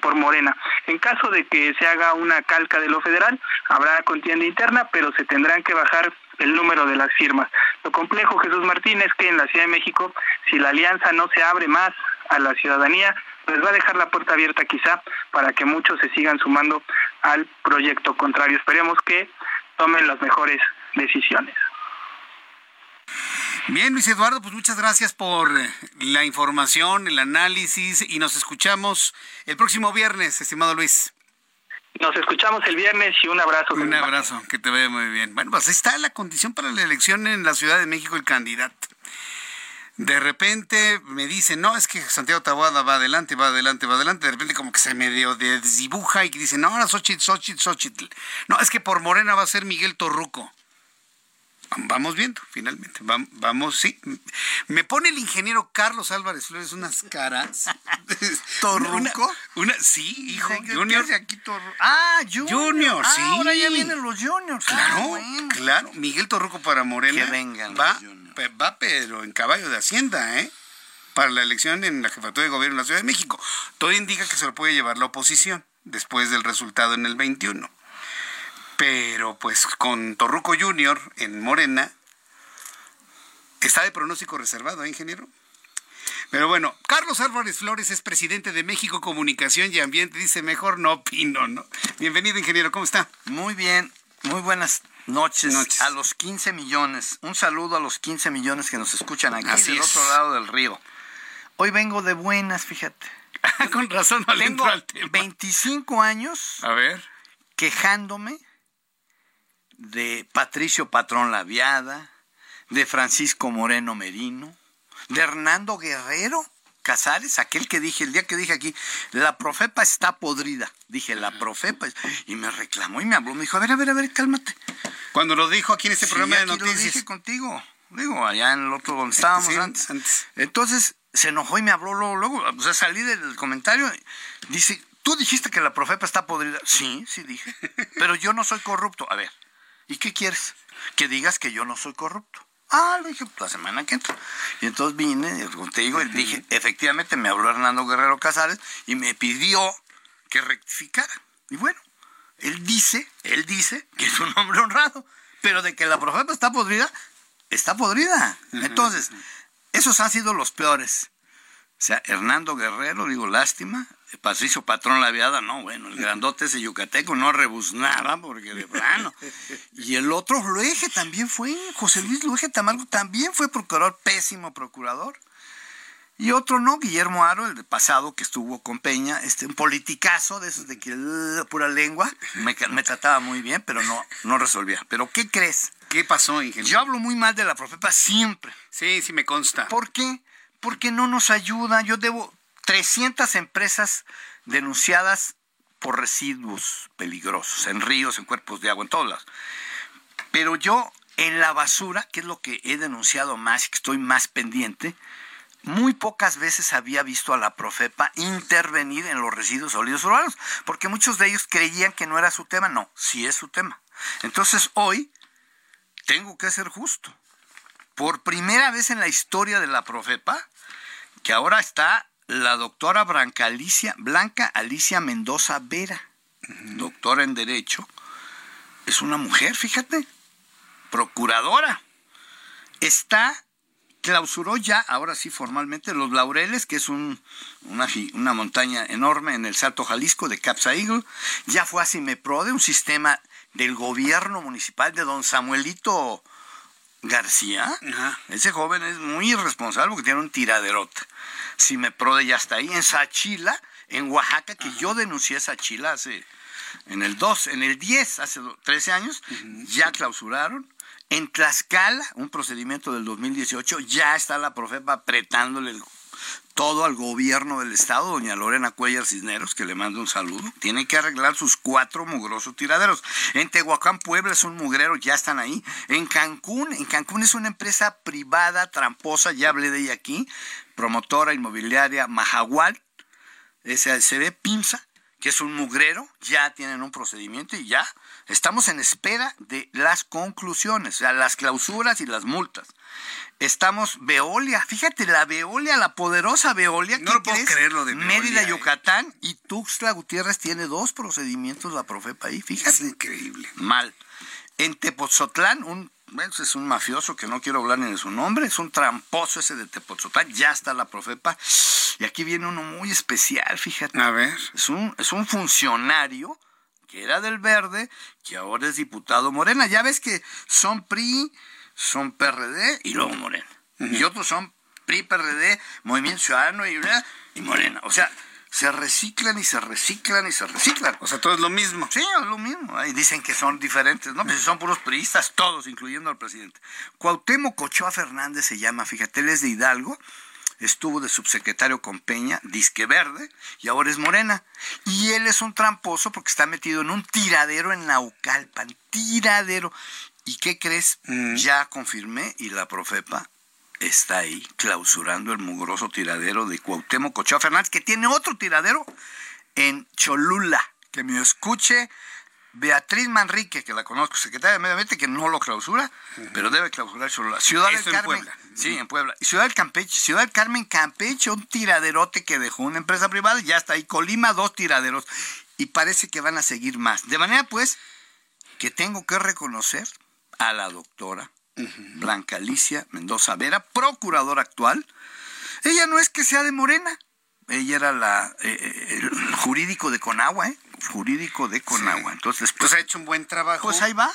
S15: por Morena. En caso de que se haga una calca de lo federal, habrá contienda interna, pero se tendrán que bajar el número de las firmas. Lo complejo, Jesús Martín, es que en la Ciudad de México, si la alianza no se abre más a la ciudadanía, pues va a dejar la puerta abierta quizá para que muchos se sigan sumando al proyecto contrario. Esperemos que tomen las mejores decisiones.
S1: Bien, Luis Eduardo, pues muchas gracias por la información, el análisis y nos escuchamos el próximo viernes, estimado Luis.
S15: Nos escuchamos el viernes y un abrazo.
S1: Un abrazo, que te vea muy bien. Bueno, pues está la condición para la elección en la Ciudad de México el candidato. De repente me dicen, no, es que Santiago Taboada va adelante, va adelante, va adelante. De repente como que se medio desdibuja y dicen, no, ahora Xochitl, Xochitl, Xochitl. No, es que por Morena va a ser Miguel Torruco. Vamos viendo, finalmente. Vamos, sí. Me pone el ingeniero Carlos Álvarez Flores unas caras.
S16: ¿Torruco?
S1: Una, sí, hijo.
S16: Junior. aquí Ah, Junior.
S1: Junior,
S16: ah,
S1: sí.
S16: Ahora ya vienen los Juniors.
S1: Claro, ah, claro. Miguel Torruco para Morena.
S16: Que vengan
S1: va, va, pero en caballo de Hacienda, ¿eh? Para la elección en la jefatura de gobierno de la Ciudad de México. Todo indica que se lo puede llevar la oposición después del resultado en el 21 pero pues con Torruco Junior en Morena, está de pronóstico reservado, ¿eh, ingeniero? Pero bueno, Carlos Álvarez Flores es presidente de México Comunicación y Ambiente. Dice, mejor no opino, ¿no? Bienvenido, ingeniero, ¿cómo está?
S16: Muy bien, muy buenas noches, a los 15 millones. Un saludo a los 15 millones que nos escuchan aquí del otro lado del río. Hoy vengo de buenas, fíjate.
S1: Con razón no
S16: Tengo al tema. 25 años
S1: a ver.
S16: quejándome de Patricio Patrón Laviada, de Francisco Moreno Merino, de Hernando Guerrero Casares, aquel que dije, el día que dije aquí, la profepa está podrida. Dije, la profepa. Y me reclamó y me habló. Me dijo, a ver, a ver, a ver, cálmate.
S1: Cuando lo dijo aquí en este programa de noticias.
S16: Lo dije contigo. Digo, allá en el otro donde estábamos antes. Entonces, se enojó y me habló luego, luego. O sea, salí del comentario. Dice, ¿tú dijiste que la profepa está podrida? Sí, sí dije. Pero yo no soy corrupto. A ver, ¿Y qué quieres? Que digas que yo no soy corrupto. Ah, le dije, la semana que entra. Y entonces vine, contigo, y dije, efectivamente me habló Hernando Guerrero Casares y me pidió que rectificara. Y bueno, él dice, él dice que es un hombre honrado, pero de que la profeta está podrida, está podrida. Entonces, esos han sido los peores. O sea, Hernando Guerrero, digo, lástima, Patricio Patrón la viada, no, bueno, el grandote ese yucateco no rebuznaba porque de plano. Y el otro, Luege, también fue, José Luis Luege Tamargo también fue procurador, pésimo procurador. Y otro no, Guillermo Aro, el de pasado que estuvo con Peña, este, un politicazo de esos de que uh, pura lengua, me, trataba muy bien, pero no, no resolvía. ¿Pero qué crees?
S1: ¿Qué pasó, ingeniero?
S16: Yo hablo muy mal de la Profepa siempre.
S1: Sí, sí me consta.
S16: ¿Por qué? Porque no nos ayuda. Yo debo, 300 empresas denunciadas por residuos peligrosos, en ríos, en cuerpos de agua, en todos lados. Pero yo en la basura, que es lo que he denunciado más y que estoy más pendiente, muy pocas veces había visto a la Profepa intervenir en los residuos sólidos urbanos, porque muchos de ellos creían que no era su tema. No, sí es su tema. Entonces hoy tengo que ser justo. Por primera vez en la historia de la Profepa, que ahora está la doctora Blanca Alicia, Blanca Alicia Mendoza Vera, doctora en Derecho, es una mujer, fíjate, procuradora. Está, clausuró ya, ahora sí formalmente, Los Laureles, que es un, una, una, montaña enorme en el Salto Jalisco de Capsa Eagle. Ya fue a Cimeprode, un sistema del gobierno municipal de don Samuelito García. Ese joven es muy irresponsable porque tiene un tiraderote si me prode ya está ahí, en Sachila, en Oaxaca, que yo denuncié Sachila hace, en el 2, en el 10, hace 13 años, ya clausuraron. En Tlaxcala, un procedimiento del 2018, ya está la profepa apretándole todo al gobierno del estado, doña Lorena Cuellar Cisneros, que le mando un saludo, tiene que arreglar sus cuatro mugrosos tiraderos. En Tehuacán, Puebla es un mugrero, ya están ahí. En Cancún, en Cancún es una empresa privada, tramposa, ya hablé de ella aquí, promotora inmobiliaria Mahahual, ve PIMSA, que es un mugrero, ya tienen un procedimiento y ya estamos en espera de las conclusiones, o sea, las clausuras y las multas. Estamos Veolia, fíjate, la Veolia, la poderosa Veolia.
S1: No lo puedo creer lo de Veolia,
S16: Mérida, ¿eh? Yucatán y Tuxtla Gutiérrez tiene dos procedimientos la Profepa ahí, fíjate.
S1: Es increíble.
S16: Mal. En Tepoztlán, un bueno, es un mafioso que no quiero hablar ni de su nombre, es un tramposo ese de Tepoztlán, ya está la Profepa. Y aquí viene uno muy especial, fíjate.
S1: A ver.
S16: Es un, es un funcionario que era del Verde, que ahora es diputado Morena. Ya ves que son PRI, son PRD y luego Morena. Y otros son PRI, PRD, Movimiento Ciudadano y, y Morena. O sea, se reciclan y se reciclan y se reciclan.
S1: O sea, todo es lo mismo.
S16: Sí, es lo mismo. Ahí dicen que son diferentes, ¿no? Pues son puros priistas, todos, incluyendo al presidente. Cuauhtémoc Ochoa Fernández se llama, fíjate, él es de Hidalgo, estuvo de subsecretario con Peña, disque verde, y ahora es morena. Y él es un tramposo porque está metido en un tiradero en Naucalpan, tiradero. ¿Y qué crees? Mm. Ya confirmé y la Profepa está ahí clausurando el mugroso tiradero de Cuauhtémoc Ochoa Fernández, que tiene otro tiradero en Cholula. Que me escuche Beatriz Manrique, que la conozco, secretaria de Medio Ambiente, que no lo clausura, pero debe clausurar Cholula. Ciudad del Carmen. En Puebla. Sí, en Puebla. Y Ciudad del Campeche, Ciudad del Carmen, Campeche, un tiraderote que dejó una empresa privada, ya está ahí. Colima, dos tiraderos. Y parece que van a seguir más. De manera, pues, que tengo que reconocer a la doctora Blanca Alicia Mendoza Vera, procuradora actual. Ella no es que sea de Morena, ella era la eh, eh, el jurídico de Conagua, ¿eh? Jurídico de Conagua. Entonces,
S1: pues, ha hecho un buen trabajo.
S16: Pues ahí va.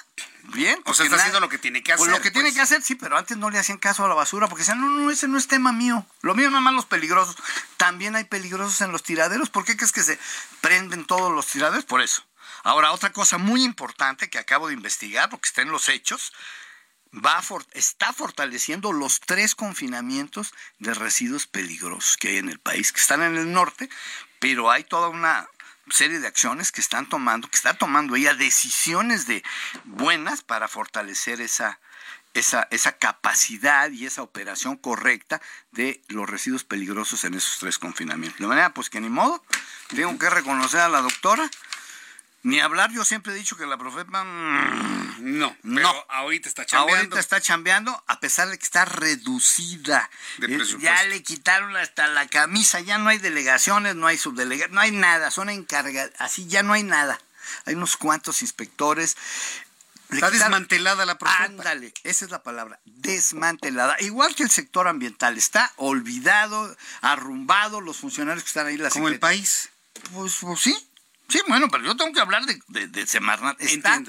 S16: Bien.
S1: O sea, está haciendo lo que tiene que hacer.
S16: Pues lo que tiene pues. que hacer, sí, pero antes no le hacían caso a la basura porque decían, no, no, ese no es tema mío. Lo mío nada más los peligrosos. También hay peligrosos en los tiraderos. ¿Por qué crees que se prenden todos los tiraderos? Por eso. Ahora, otra cosa muy importante que acabo de investigar, porque está en los hechos, va está fortaleciendo los tres confinamientos de residuos peligrosos que hay en el país, que están en el norte, pero hay toda una serie de acciones que están tomando, que está tomando ella decisiones de buenas para fortalecer esa, esa, esa capacidad y esa operación correcta de los residuos peligrosos en esos tres confinamientos. De manera pues que ni modo, tengo que reconocer a la doctora ni hablar, yo siempre he dicho que la Profepa
S1: mm, no, no, ahorita está chambeando.
S16: Ahorita está chambeando, a pesar de que está reducida. ya le quitaron hasta la camisa, ya no hay delegaciones, no hay subdelegaciones, no hay nada, son encargadas, así ya no hay nada. Hay unos cuantos inspectores.
S1: está desmantelada la Profepa.
S16: Ándale, esa es la palabra, desmantelada. Igual que el sector ambiental, está olvidado, arrumbado, los funcionarios que están ahí. La
S1: Como el país.
S16: Pues, pues sí, Sí, bueno, pero yo tengo que hablar de, de, de Semarnat. Está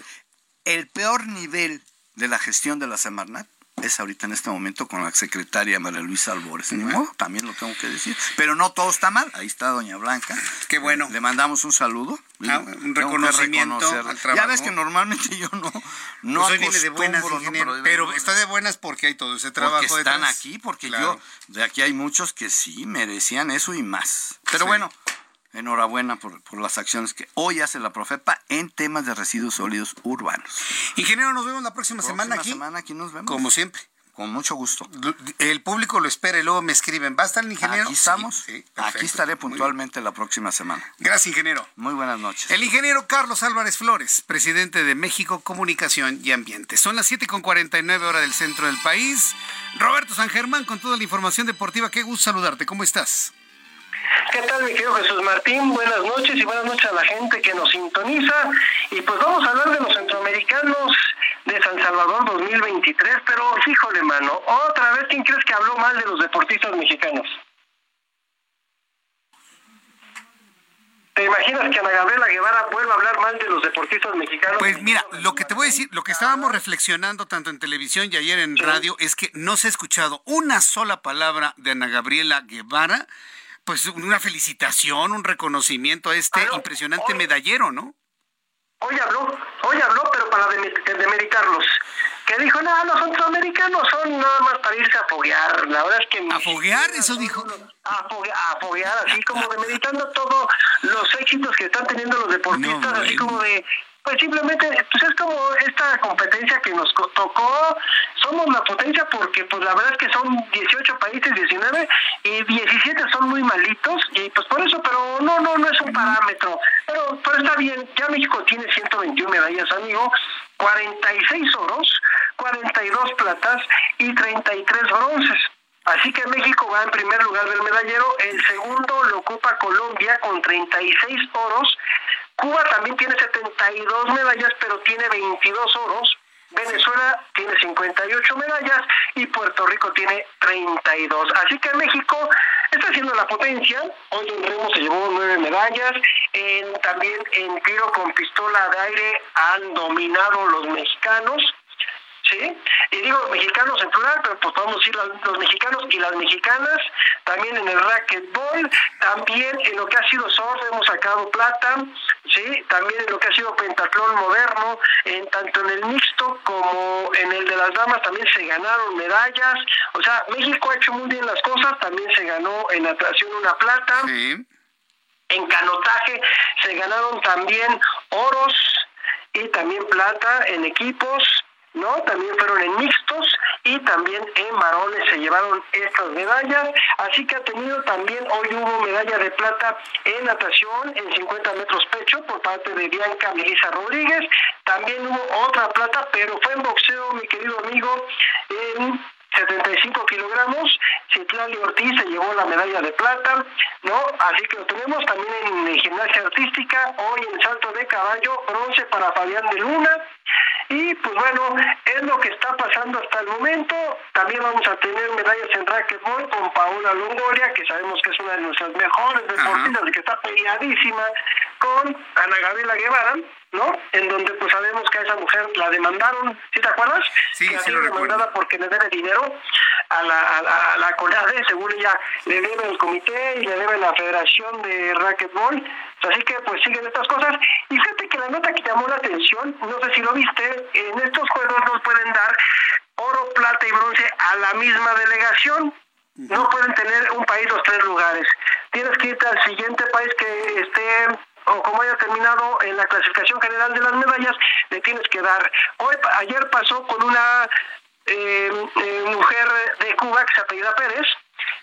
S16: el peor nivel de la gestión de la Semarnat es ahorita en este momento con la secretaria María Luisa Albores. también lo tengo que decir. Pero no todo está mal. Ahí está doña Blanca.
S1: Qué bueno.
S16: Le mandamos un saludo.
S1: Ah, un reconocimiento al trabajo.
S16: Ya ves que normalmente yo no, no
S1: pues de buenas, pero, está de buenas porque hay todo ese trabajo
S16: Porque están aquí, porque yo, de aquí hay muchos que sí merecían eso y más. Pero bueno, Enhorabuena por, las acciones que hoy hace la Profepa en temas de residuos sólidos urbanos.
S1: Ingeniero, nos vemos la próxima, semana aquí.
S16: semana aquí nos vemos.
S1: Como siempre.
S16: Con mucho gusto.
S1: El público lo espera y luego me escriben. ¿Va a estar el ingeniero?
S16: Aquí estamos. aquí estaré puntualmente la próxima semana.
S1: Gracias, ingeniero.
S16: Muy buenas noches.
S1: El ingeniero Carlos Álvarez Flores, presidente de México Comunicación y Ambiente. Son las 7.49 horas del centro del país. Roberto San Germán con toda la información deportiva. Qué gusto saludarte. ¿Cómo estás?
S17: ¿Qué tal, mi querido Jesús Martín? Buenas noches y buenas noches a la gente que nos sintoniza. Y pues vamos a hablar de los centroamericanos de San Salvador 2023, pero híjole, mano, otra vez, ¿quién crees que habló mal de los deportistas mexicanos? ¿Te imaginas que Ana Gabriela Guevara vuelva a hablar mal de los deportistas mexicanos?
S1: Pues mira, lo que te voy a decir, lo que estábamos reflexionando tanto en televisión y ayer en radio es que no se ha escuchado una sola palabra de Ana Gabriela Guevara pues una felicitación, un reconocimiento a este impresionante medallero, ¿no?
S17: Hoy habló, hoy habló, pero para demeritarlos. Que dijo, no, los centroamericanos son nada más para irse a foguear. La verdad es que...
S1: ¿A foguear? Eso dijo.
S17: A foguear, así como demeritando todos los éxitos que están teniendo los deportistas, así como de, pues simplemente, pues es como esta competencia que nos tocó, somos la potencia porque pues la verdad es que son 18 países, 19, y 17 son muy malitos, y pues por eso, pero no, no, no es un parámetro, pero, pero está bien, ya México tiene 121 medallas, amigo, 46 oros, 42 platas y 33 bronces. Así que México va en primer lugar del medallero, el segundo lo ocupa Colombia con 36 oros, Cuba también tiene 72 medallas, pero tiene 22 oros, Venezuela tiene 58 medallas y Puerto Rico tiene 32. Así que México está siendo la potencia. Hoy en Remo se llevó nueve medallas. también en tiro con pistola de aire han dominado los mexicanos. ¿Sí? Y digo mexicanos en plural, pero pues podemos decir los, mexicanos y las mexicanas, también en el racquetball, también en lo que ha sido surf hemos sacado plata, ¿sí? También en lo que ha sido pentatlón moderno, en tanto en el mixto como en el de las damas también se ganaron medallas, o sea, México ha hecho muy bien las cosas, también se ganó en natación una plata. En canotaje se ganaron también oros y también plata en equipos ¿no? También fueron en mixtos y también en varones se llevaron estas medallas, así que ha tenido también, hoy hubo medalla de plata en natación en 50 metros pecho por parte de Bianca Melissa Rodríguez, también hubo otra plata, pero fue en boxeo, mi querido amigo, en 75 kilogramos, Citlali Ortiz se llevó la medalla de plata, ¿no? Así que lo tenemos también en gimnasia artística, hoy en salto de caballo, bronce para Fabián de Luna, bueno, es lo que está pasando hasta el momento. También vamos a tener medallas en racquetball con Paola Longoria, que sabemos que es una de nuestras mejores deportistas y que está peleadísima con Ana Gabriela Guevara, ¿no? En donde pues sabemos que a esa mujer la demandaron, ¿sí te acuerdas?
S1: Sí,
S17: que
S1: sí lo demandada
S17: porque le debe dinero a la, a la, CONADE, según ella le debe el comité y le debe la Federación de Racquetball Así que pues siguen estas cosas. Y fíjate que la nota que llamó la atención, no sé si lo viste, en estos juegos nos pueden dar oro, plata y bronce a la misma delegación. No pueden tener un país los tres lugares. Tienes que irte al siguiente país que esté o como haya terminado en la clasificación general de las medallas, le tienes que dar. Hoy, ayer pasó con una eh, eh, mujer de Cuba que se apellida Pérez,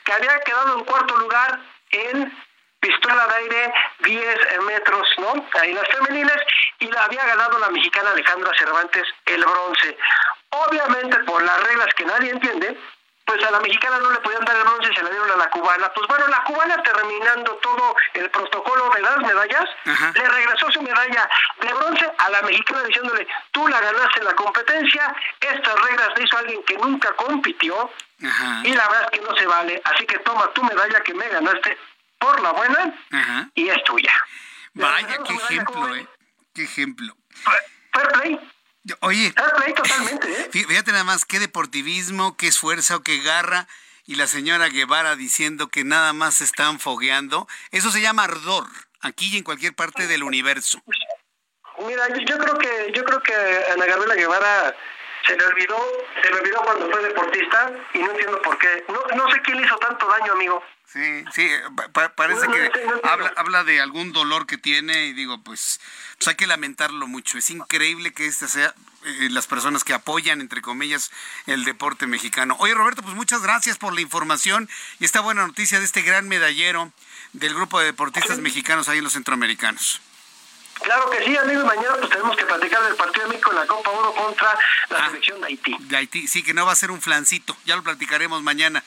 S17: que había quedado en cuarto lugar en pistola de aire 10 metros, ¿no? Ahí las femeniles, y la había ganado la mexicana Alejandra Cervantes el bronce. Obviamente, por las reglas que nadie entiende, pues a la mexicana no le podían dar el bronce y se la dieron a la cubana. Pues bueno, la cubana terminando todo el protocolo de las medallas, le regresó su medalla de bronce a la mexicana diciéndole, tú la ganaste en la competencia, estas reglas le hizo alguien que nunca compitió, y la verdad es que no se vale, así que toma tu medalla que me ganaste por la buena y es tuya.
S1: Vaya, qué ejemplo, ¿eh? Qué ejemplo.
S17: Fair play.
S1: Oye.
S17: Play totalmente, ¿eh?
S1: Fíjate nada más, qué deportivismo, qué esfuerzo, qué garra. Y la señora Guevara diciendo que nada más se están fogueando. Eso se llama ardor, aquí y en cualquier parte del universo.
S17: Mira, yo, creo que yo creo que Ana Gabriela Guevara se le olvidó, se le olvidó cuando fue deportista y no entiendo por qué. No, no sé quién hizo tanto daño, amigo.
S1: Sí, sí, parece que habla, habla de algún dolor que tiene y digo, pues, pues hay que lamentarlo mucho. Es increíble que estas sean eh, las personas que apoyan, entre comillas, el deporte mexicano. Oye, Roberto, pues muchas gracias por la información y esta buena noticia de este gran medallero del grupo de deportistas mexicanos ahí en los centroamericanos.
S17: Claro que sí, amigo, mañana pues tenemos que platicar del partido de México en la Copa Oro contra la ah, selección de Haití.
S1: De Haití, sí, que no va a ser un flancito, ya lo platicaremos mañana.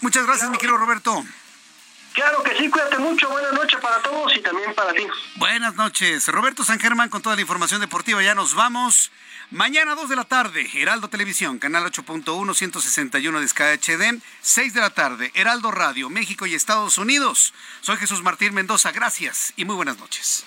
S1: muchas gracias, mi querido Roberto.
S17: Claro que sí, cuídate mucho, buenas noches para todos y también para ti.
S1: Buenas noches, Roberto San Germán con toda la información deportiva, ya nos vamos. Mañana 2 de la tarde, Heraldo Televisión, canal 8.1, 161 de Sky HD, 6 de la tarde, Heraldo Radio, México y Estados Unidos. Soy Jesús Martín Mendoza, gracias y muy buenas noches.